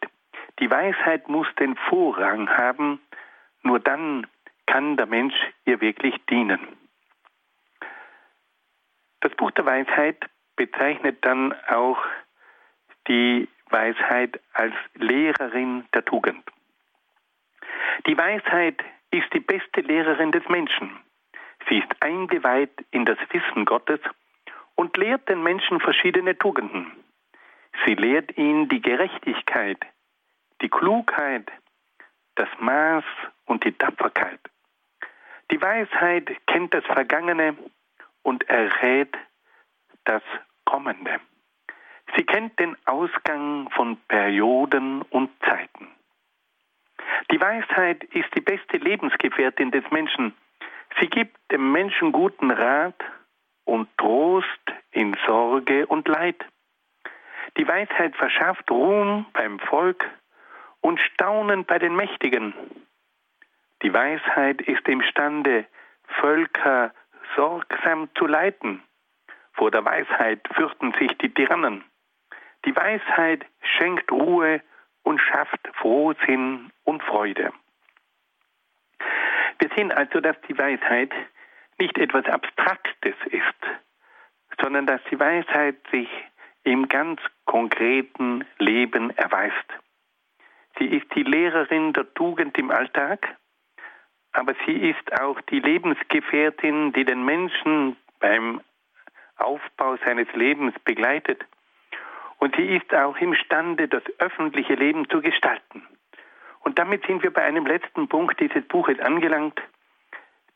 Die Weisheit muss den Vorrang haben, nur dann kann der Mensch ihr wirklich dienen. Das Buch der Weisheit bezeichnet dann auch die Weisheit als Lehrerin der Tugend. Die Weisheit ist die beste Lehrerin des Menschen. Sie ist eingeweiht in das Wissen Gottes und lehrt den Menschen verschiedene Tugenden. Sie lehrt ihn die Gerechtigkeit, die Klugheit, das Maß und die Tapferkeit. Die Weisheit kennt das Vergangene und errät das Kommende. Sie kennt den Ausgang von Perioden und Zeiten. Die Weisheit ist die beste Lebensgefährtin des Menschen. Sie gibt dem Menschen guten Rat und Trost in Sorge und Leid. Die Weisheit verschafft Ruhm beim Volk und Staunen bei den Mächtigen. Die Weisheit ist imstande, Völker sorgsam zu leiten. Vor der Weisheit fürchten sich die Tyrannen. Die Weisheit schenkt Ruhe und schafft Frohsinn und Freude. Wir sehen also, dass die Weisheit nicht etwas Abstraktes ist, sondern dass die Weisheit sich im ganz konkreten Leben erweist. Sie ist die Lehrerin der Tugend im Alltag, aber sie ist auch die Lebensgefährtin, die den Menschen beim Aufbau seines Lebens begleitet. Und sie ist auch imstande, das öffentliche Leben zu gestalten. Und damit sind wir bei einem letzten Punkt dieses Buches angelangt.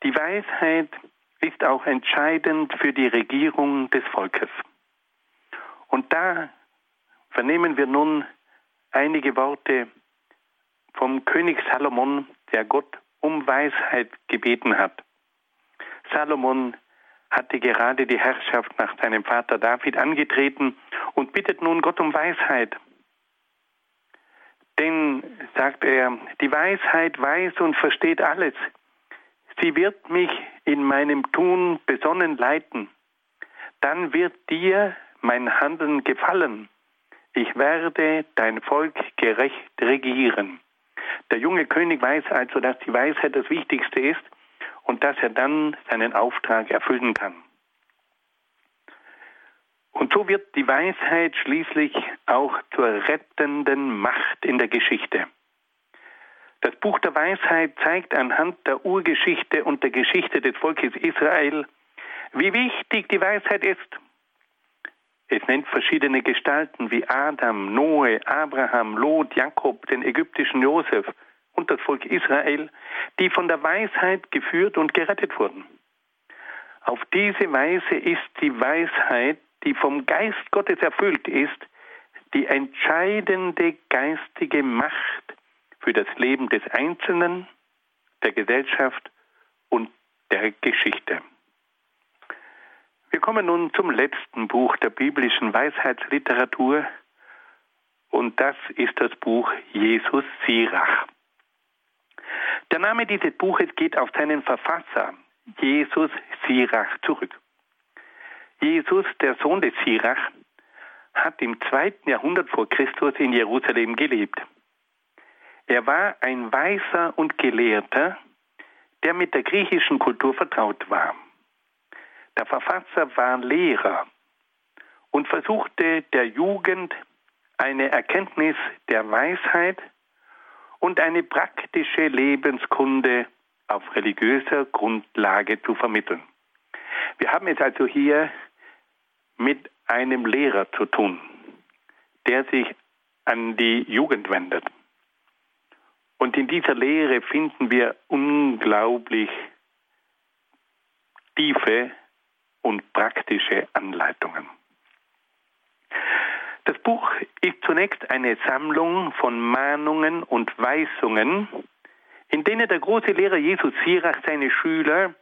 Die Weisheit ist auch entscheidend für die Regierung des Volkes. Und da vernehmen wir nun einige Worte vom König Salomon, der Gott um Weisheit gebeten hat. Salomon hatte gerade die Herrschaft nach seinem Vater David angetreten und bittet nun Gott um Weisheit. Denn, sagt er, die Weisheit weiß und versteht alles. Sie wird mich in meinem Tun besonnen leiten. Dann wird dir mein Handeln gefallen. Ich werde dein Volk gerecht regieren. Der junge König weiß also, dass die Weisheit das Wichtigste ist und dass er dann seinen Auftrag erfüllen kann. Und so wird die Weisheit schließlich auch zur rettenden Macht in der Geschichte. Das Buch der Weisheit zeigt anhand der Urgeschichte und der Geschichte des Volkes Israel, wie wichtig die Weisheit ist. Es nennt verschiedene Gestalten wie Adam, Noe, Abraham, Lot, Jakob, den ägyptischen Josef und das Volk Israel, die von der Weisheit geführt und gerettet wurden. Auf diese Weise ist die Weisheit die vom Geist Gottes erfüllt ist, die entscheidende geistige Macht für das Leben des Einzelnen, der Gesellschaft und der Geschichte. Wir kommen nun zum letzten Buch der biblischen Weisheitsliteratur und das ist das Buch Jesus Sirach. Der Name dieses Buches geht auf seinen Verfasser, Jesus Sirach, zurück. Jesus, der Sohn des Sirach, hat im zweiten Jahrhundert vor Christus in Jerusalem gelebt. Er war ein Weiser und Gelehrter, der mit der griechischen Kultur vertraut war. Der Verfasser war Lehrer und versuchte der Jugend eine Erkenntnis der Weisheit und eine praktische Lebenskunde auf religiöser Grundlage zu vermitteln. Wir haben es also hier mit einem Lehrer zu tun, der sich an die Jugend wendet. Und in dieser Lehre finden wir unglaublich tiefe und praktische Anleitungen. Das Buch ist zunächst eine Sammlung von Mahnungen und Weisungen, in denen der große Lehrer Jesus Sirach seine Schüler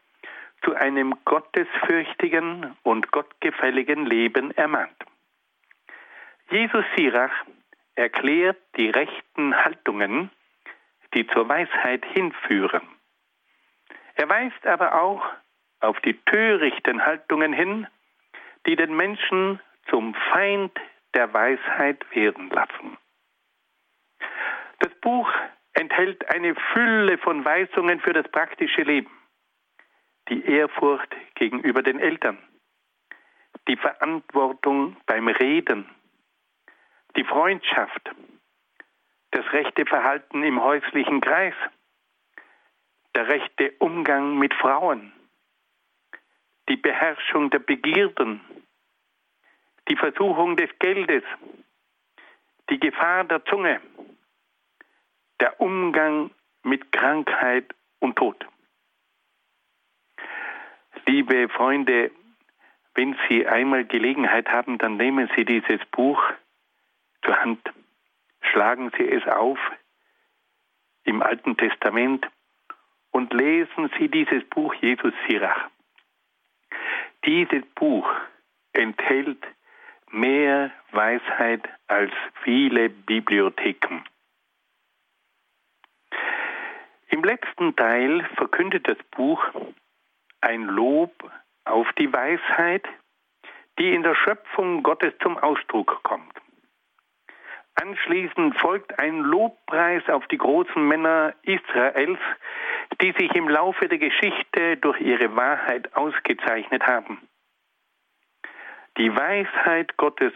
zu einem gottesfürchtigen und gottgefälligen Leben ermahnt. Jesus Sirach erklärt die rechten Haltungen, die zur Weisheit hinführen. Er weist aber auch auf die törichten Haltungen hin, die den Menschen zum Feind der Weisheit werden lassen. Das Buch enthält eine Fülle von Weisungen für das praktische Leben. Die Ehrfurcht gegenüber den Eltern, die Verantwortung beim Reden, die Freundschaft, das rechte Verhalten im häuslichen Kreis, der rechte Umgang mit Frauen, die Beherrschung der Begierden, die Versuchung des Geldes, die Gefahr der Zunge, der Umgang mit Krankheit und Tod. Liebe Freunde, wenn Sie einmal Gelegenheit haben, dann nehmen Sie dieses Buch zur Hand, schlagen Sie es auf im Alten Testament und lesen Sie dieses Buch Jesus Sirach. Dieses Buch enthält mehr Weisheit als viele Bibliotheken. Im letzten Teil verkündet das Buch ein Lob auf die Weisheit, die in der Schöpfung Gottes zum Ausdruck kommt. Anschließend folgt ein Lobpreis auf die großen Männer Israels, die sich im Laufe der Geschichte durch ihre Wahrheit ausgezeichnet haben. Die Weisheit Gottes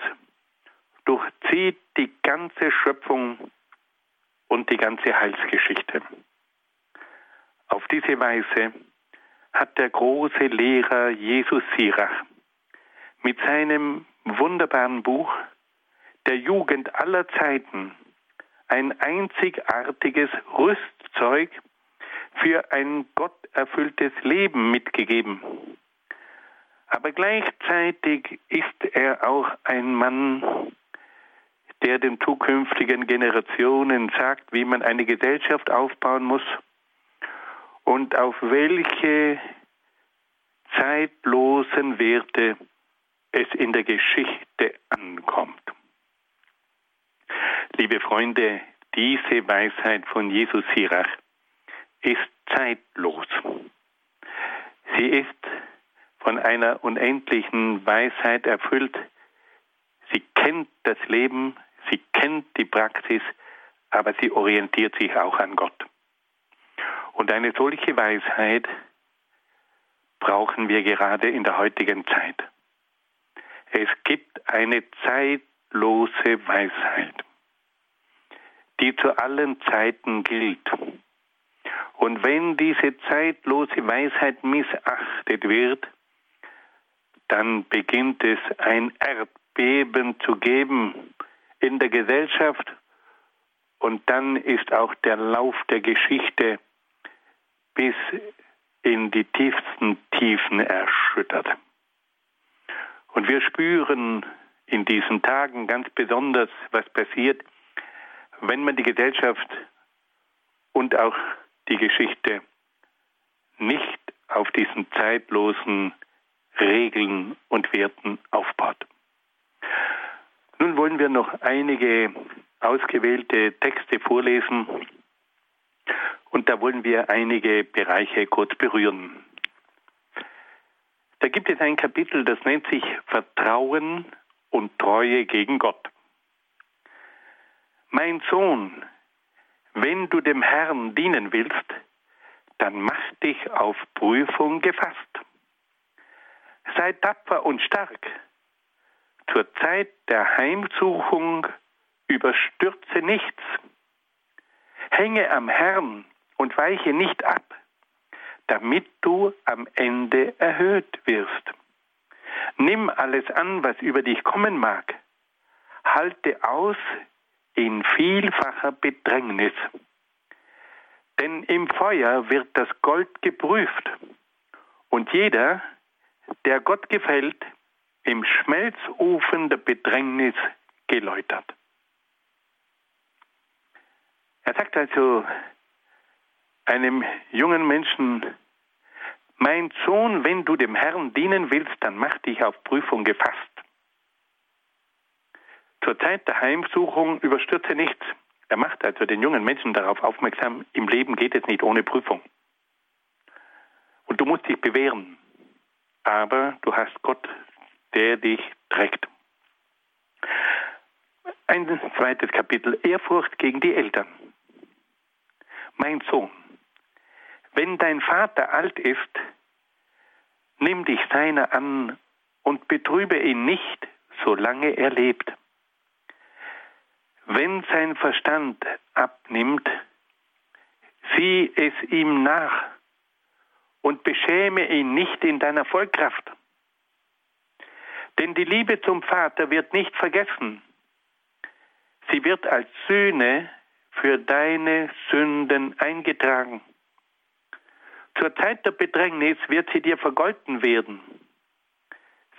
durchzieht die ganze Schöpfung und die ganze Heilsgeschichte. Auf diese Weise hat der große Lehrer Jesus Sirach mit seinem wunderbaren Buch der Jugend aller Zeiten ein einzigartiges Rüstzeug für ein gotterfülltes Leben mitgegeben. Aber gleichzeitig ist er auch ein Mann, der den zukünftigen Generationen sagt, wie man eine Gesellschaft aufbauen muss und auf welche zeitlosen Werte es in der Geschichte ankommt. Liebe Freunde, diese Weisheit von Jesus Sirach ist zeitlos. Sie ist von einer unendlichen Weisheit erfüllt. Sie kennt das Leben, sie kennt die Praxis, aber sie orientiert sich auch an Gott. Und eine solche Weisheit brauchen wir gerade in der heutigen Zeit. Es gibt eine zeitlose Weisheit, die zu allen Zeiten gilt. Und wenn diese zeitlose Weisheit missachtet wird, dann beginnt es ein Erdbeben zu geben in der Gesellschaft und dann ist auch der Lauf der Geschichte bis in die tiefsten Tiefen erschüttert. Und wir spüren in diesen Tagen ganz besonders, was passiert, wenn man die Gesellschaft und auch die Geschichte nicht auf diesen zeitlosen Regeln und Werten aufbaut. Nun wollen wir noch einige ausgewählte Texte vorlesen und da wollen wir einige Bereiche kurz berühren. Da gibt es ein Kapitel, das nennt sich Vertrauen und Treue gegen Gott. Mein Sohn, wenn du dem Herrn dienen willst, dann mach dich auf Prüfung gefasst. Sei tapfer und stark. Zur Zeit der Heimsuchung überstürze nichts. Hänge am Herrn und weiche nicht ab, damit du am Ende erhöht wirst. Nimm alles an, was über dich kommen mag. halte aus in vielfacher Bedrängnis. Denn im Feuer wird das Gold geprüft und jeder, der Gott gefällt, im Schmelzofen der Bedrängnis geläutert. Er sagt also einem jungen Menschen, mein Sohn, wenn du dem Herrn dienen willst, dann mach dich auf Prüfung gefasst. Zur Zeit der Heimsuchung überstürze nichts. Er macht also den jungen Menschen darauf aufmerksam, im Leben geht es nicht ohne Prüfung. Und du musst dich bewähren. Aber du hast Gott, der dich trägt. Ein zweites Kapitel, Ehrfurcht gegen die Eltern. Mein Sohn, wenn dein Vater alt ist, nimm dich seiner an und betrübe ihn nicht, solange er lebt. Wenn sein Verstand abnimmt, sieh es ihm nach und beschäme ihn nicht in deiner Vollkraft. Denn die Liebe zum Vater wird nicht vergessen. Sie wird als Sühne für deine Sünden eingetragen. Zur Zeit der Bedrängnis wird sie dir vergolten werden.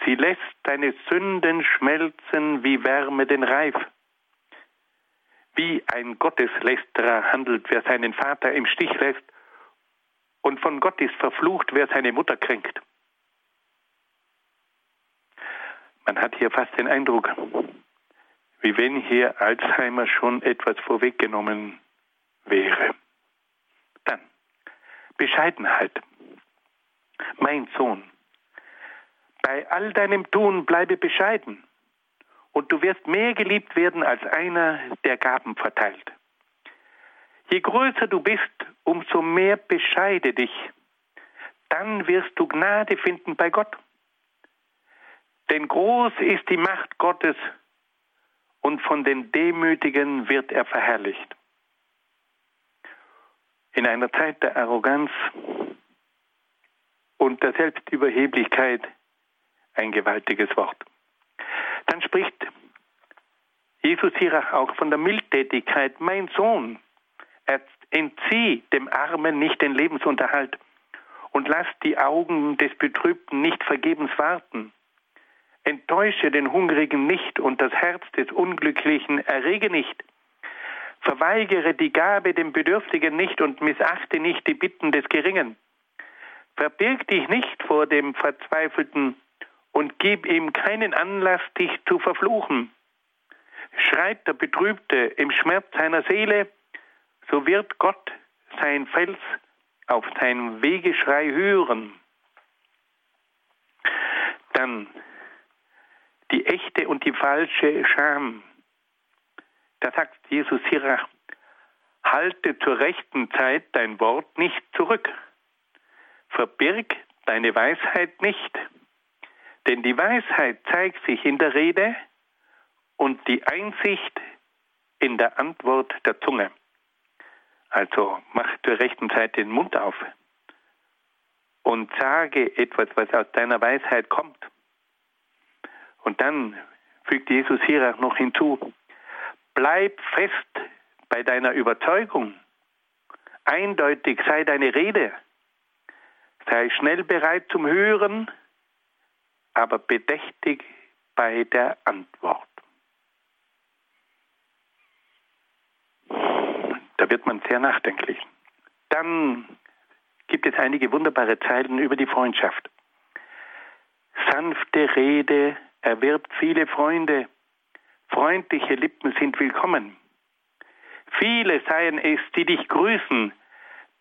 Sie lässt deine Sünden schmelzen wie Wärme den Reif. Wie ein Gotteslästerer handelt, wer seinen Vater im Stich lässt, und von Gott ist verflucht, wer seine Mutter kränkt. Man hat hier fast den Eindruck, wie wenn hier Alzheimer schon etwas vorweggenommen wäre. Bescheidenheit. Mein Sohn, bei all deinem Tun bleibe bescheiden, und du wirst mehr geliebt werden als einer, der Gaben verteilt. Je größer du bist, umso mehr bescheide dich. Dann wirst du Gnade finden bei Gott. Denn groß ist die Macht Gottes und von den Demütigen wird er verherrlicht. In einer Zeit der Arroganz und der Selbstüberheblichkeit ein gewaltiges Wort. Dann spricht Jesus hier auch von der Mildtätigkeit. Mein Sohn, entzieh dem Armen nicht den Lebensunterhalt und lass die Augen des Betrübten nicht vergebens warten. Enttäusche den Hungrigen nicht und das Herz des Unglücklichen errege nicht. Verweigere die Gabe dem Bedürftigen nicht und missachte nicht die Bitten des Geringen. Verbirg dich nicht vor dem Verzweifelten und gib ihm keinen Anlass, dich zu verfluchen. Schreit der Betrübte im Schmerz seiner Seele, so wird Gott sein Fels auf sein Wegeschrei hören. Dann die echte und die falsche Scham. Da sagt Jesus hier, halte zur rechten Zeit dein Wort nicht zurück. Verbirg deine Weisheit nicht, denn die Weisheit zeigt sich in der Rede und die Einsicht in der Antwort der Zunge. Also mach zur rechten Zeit den Mund auf und sage etwas, was aus deiner Weisheit kommt. Und dann fügt Jesus hier auch noch hinzu, bleib fest bei deiner Überzeugung. Eindeutig sei deine Rede. Sei schnell bereit zum Hören, aber bedächtig bei der Antwort. Da wird man sehr nachdenklich. Dann gibt es einige wunderbare Zeilen über die Freundschaft. Sanfte Rede erwirbt viele Freunde, freundliche Lippen sind willkommen. Viele seien es, die dich grüßen,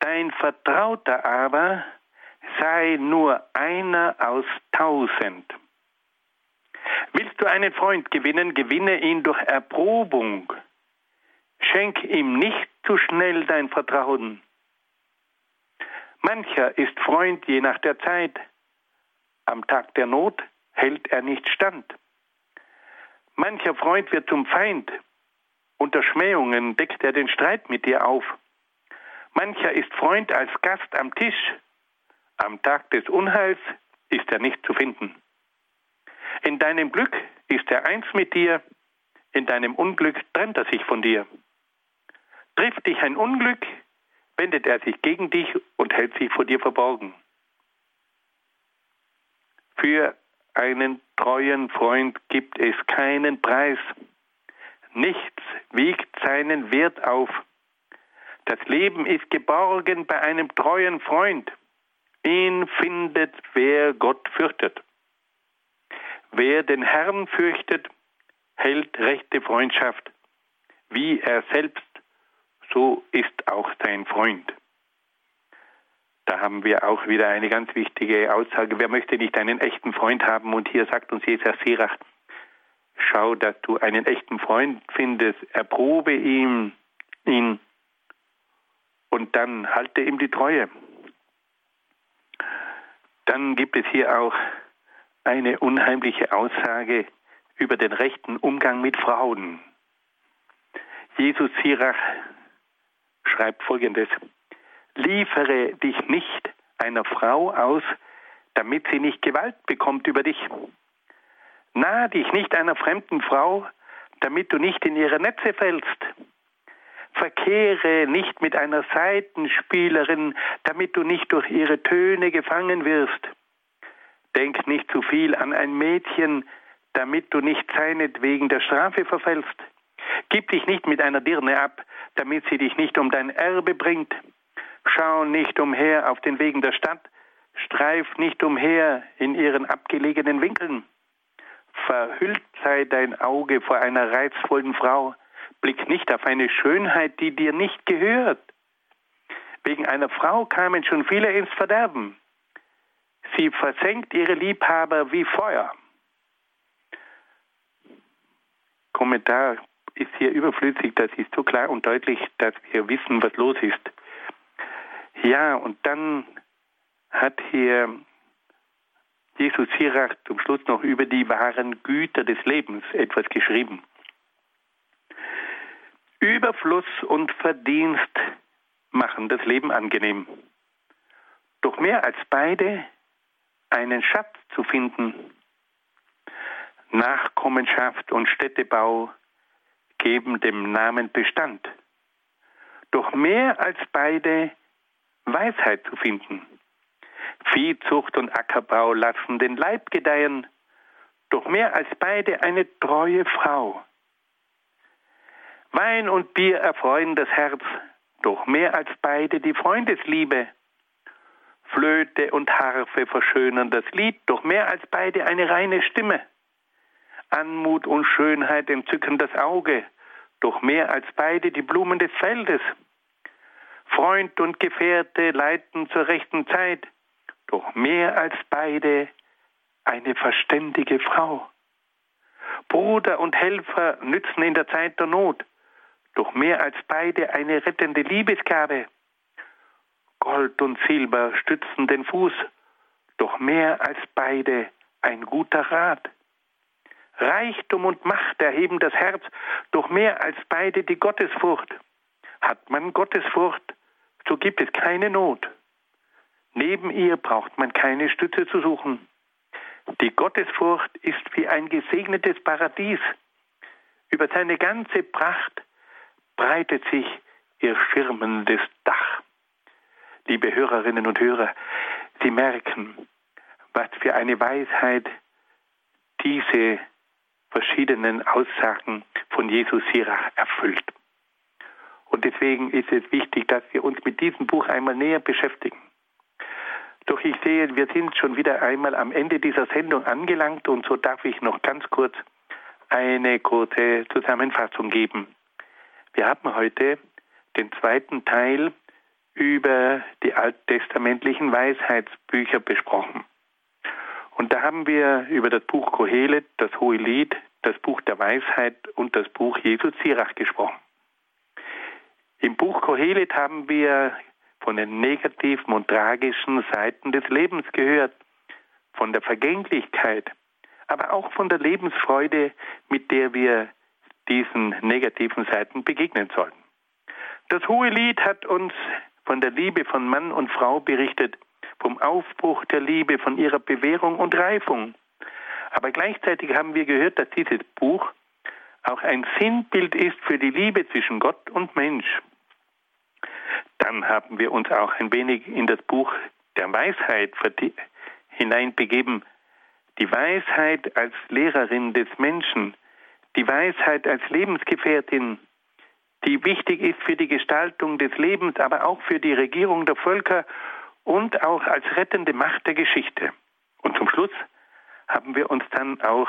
dein Vertrauter aber sei nur einer aus tausend. Willst du einen Freund gewinnen, gewinne ihn durch Erprobung. Schenk ihm nicht zu schnell dein Vertrauen. Mancher ist Freund je nach der Zeit. Am Tag der Not hält er nicht stand. Mancher Freund wird zum Feind, unter Schmähungen deckt er den Streit mit dir auf. Mancher ist Freund als Gast am Tisch, am Tag des Unheils ist er nicht zu finden. In deinem Glück ist er eins mit dir, in deinem Unglück trennt er sich von dir. Trifft dich ein Unglück, wendet er sich gegen dich und hält sich vor dir verborgen. Für einen treuen Freund gibt es keinen Preis. Nichts wiegt seinen Wert auf. Das Leben ist geborgen bei einem treuen Freund. Ihn findet, wer Gott fürchtet. Wer den Herrn fürchtet, hält rechte Freundschaft. Wie er selbst, so ist auch sein Freund. Da haben wir auch wieder eine ganz wichtige Aussage. Wer möchte nicht einen echten Freund haben? Und hier sagt uns Jesus Sirach, schau, dass du einen echten Freund findest, erprobe ihm ihn und dann halte ihm die Treue. Dann gibt es hier auch eine unheimliche Aussage über den rechten Umgang mit Frauen. Jesus Sirach schreibt folgendes liefere dich nicht einer Frau aus, damit sie nicht Gewalt bekommt über dich. Nahe dich nicht einer fremden Frau, damit du nicht in ihre Netze fällst. Verkehre nicht mit einer Seitenspielerin, damit du nicht durch ihre Töne gefangen wirst. Denk nicht zu viel an ein Mädchen, damit du nicht seinetwegen der Strafe verfällst. Gib dich nicht mit einer Dirne ab, damit sie dich nicht um dein Erbe bringt. Schau nicht umher auf den Wegen der Stadt, streif nicht umher in ihren abgelegenen Winkeln. Verhüllt sei dein Auge vor einer reizvollen Frau, blick nicht auf eine Schönheit, die dir nicht gehört. Wegen einer Frau kamen schon viele ins Verderben. Sie versenkt ihre Liebhaber wie Feuer. Kommentar ist hier überflüssig, das ist so klar und deutlich, dass wir wissen, was los ist. Ja, und dann hat hier Jesus Sirach zum Schluss noch über die wahren Güter des Lebens etwas geschrieben. Überfluss und Verdienst machen das Leben angenehm. Doch mehr als beide einen Schatz zu finden. Nachkommenschaft und Städtebau geben dem Namen Bestand. Doch mehr als beide Weisheit zu finden. Viehzucht und Ackerbau lassen den Leib gedeihen, doch mehr als beide eine treue Frau. Wein und Bier erfreuen das Herz, doch mehr als beide die Freundesliebe. Flöte und Harfe verschönern das Lied, doch mehr als beide eine reine Stimme. Anmut und Schönheit entzücken das Auge, doch mehr als beide die Blumen des Feldes. Freund und Gefährte leiten zur rechten Zeit, doch mehr als beide eine verständige Frau. Bruder und Helfer nützen in der Zeit der Not, doch mehr als beide eine rettende Liebesgabe. Gold und Silber stützen den Fuß, doch mehr als beide ein guter Rat. Reichtum und Macht erheben das Herz, doch mehr als beide die Gottesfurcht. Hat man Gottesfurcht, so gibt es keine Not. Neben ihr braucht man keine Stütze zu suchen. Die Gottesfurcht ist wie ein gesegnetes Paradies. Über seine ganze Pracht breitet sich ihr schirmendes Dach. Liebe Hörerinnen und Hörer, Sie merken, was für eine Weisheit diese verschiedenen Aussagen von Jesus Sirach erfüllt. Und deswegen ist es wichtig, dass wir uns mit diesem Buch einmal näher beschäftigen. Doch ich sehe, wir sind schon wieder einmal am Ende dieser Sendung angelangt und so darf ich noch ganz kurz eine kurze Zusammenfassung geben. Wir haben heute den zweiten Teil über die alttestamentlichen Weisheitsbücher besprochen. Und da haben wir über das Buch Kohelet, das Hohe Lied, das Buch der Weisheit und das Buch Jesus Sirach gesprochen. Im Buch Kohelet haben wir von den negativen und tragischen Seiten des Lebens gehört, von der Vergänglichkeit, aber auch von der Lebensfreude, mit der wir diesen negativen Seiten begegnen sollten. Das Hohe Lied hat uns von der Liebe von Mann und Frau berichtet, vom Aufbruch der Liebe, von ihrer Bewährung und Reifung. Aber gleichzeitig haben wir gehört, dass dieses Buch auch ein Sinnbild ist für die Liebe zwischen Gott und Mensch. Dann haben wir uns auch ein wenig in das Buch der Weisheit hineinbegeben. Die Weisheit als Lehrerin des Menschen, die Weisheit als Lebensgefährtin, die wichtig ist für die Gestaltung des Lebens, aber auch für die Regierung der Völker und auch als rettende Macht der Geschichte. Und zum Schluss haben wir uns dann auch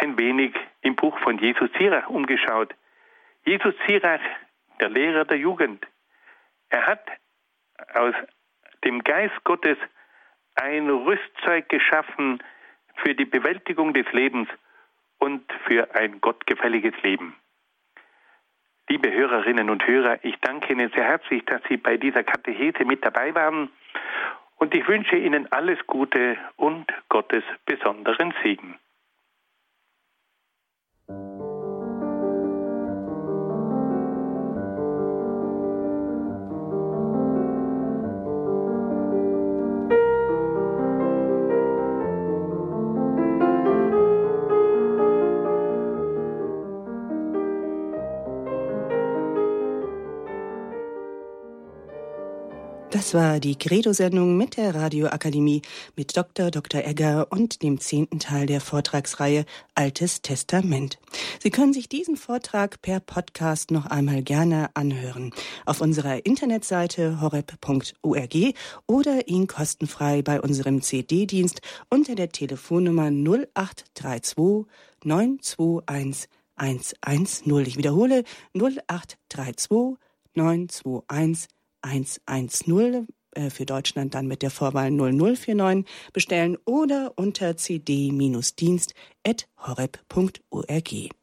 ein wenig im Buch von Jesus Sirach umgeschaut. Jesus Sirach, der Lehrer der Jugend, er hat aus dem Geist Gottes ein Rüstzeug geschaffen für die Bewältigung des Lebens und für ein gottgefälliges Leben. Liebe Hörerinnen und Hörer, ich danke Ihnen sehr herzlich, dass Sie bei dieser Katechese mit dabei waren und ich wünsche Ihnen alles Gute und Gottes besonderen Segen. Das war die Credo-Sendung mit der Radioakademie mit Dr. Dr. Egger und dem zehnten Teil der Vortragsreihe Altes Testament. Sie können sich diesen Vortrag per Podcast noch einmal gerne anhören. Auf unserer Internetseite horeb.org oder ihn kostenfrei bei unserem CD-Dienst unter der Telefonnummer 0832 921 110. Ich wiederhole 0832 921 110 äh, für Deutschland dann mit der Vorwahl 0049 bestellen oder unter cd-dienst.horeb.org.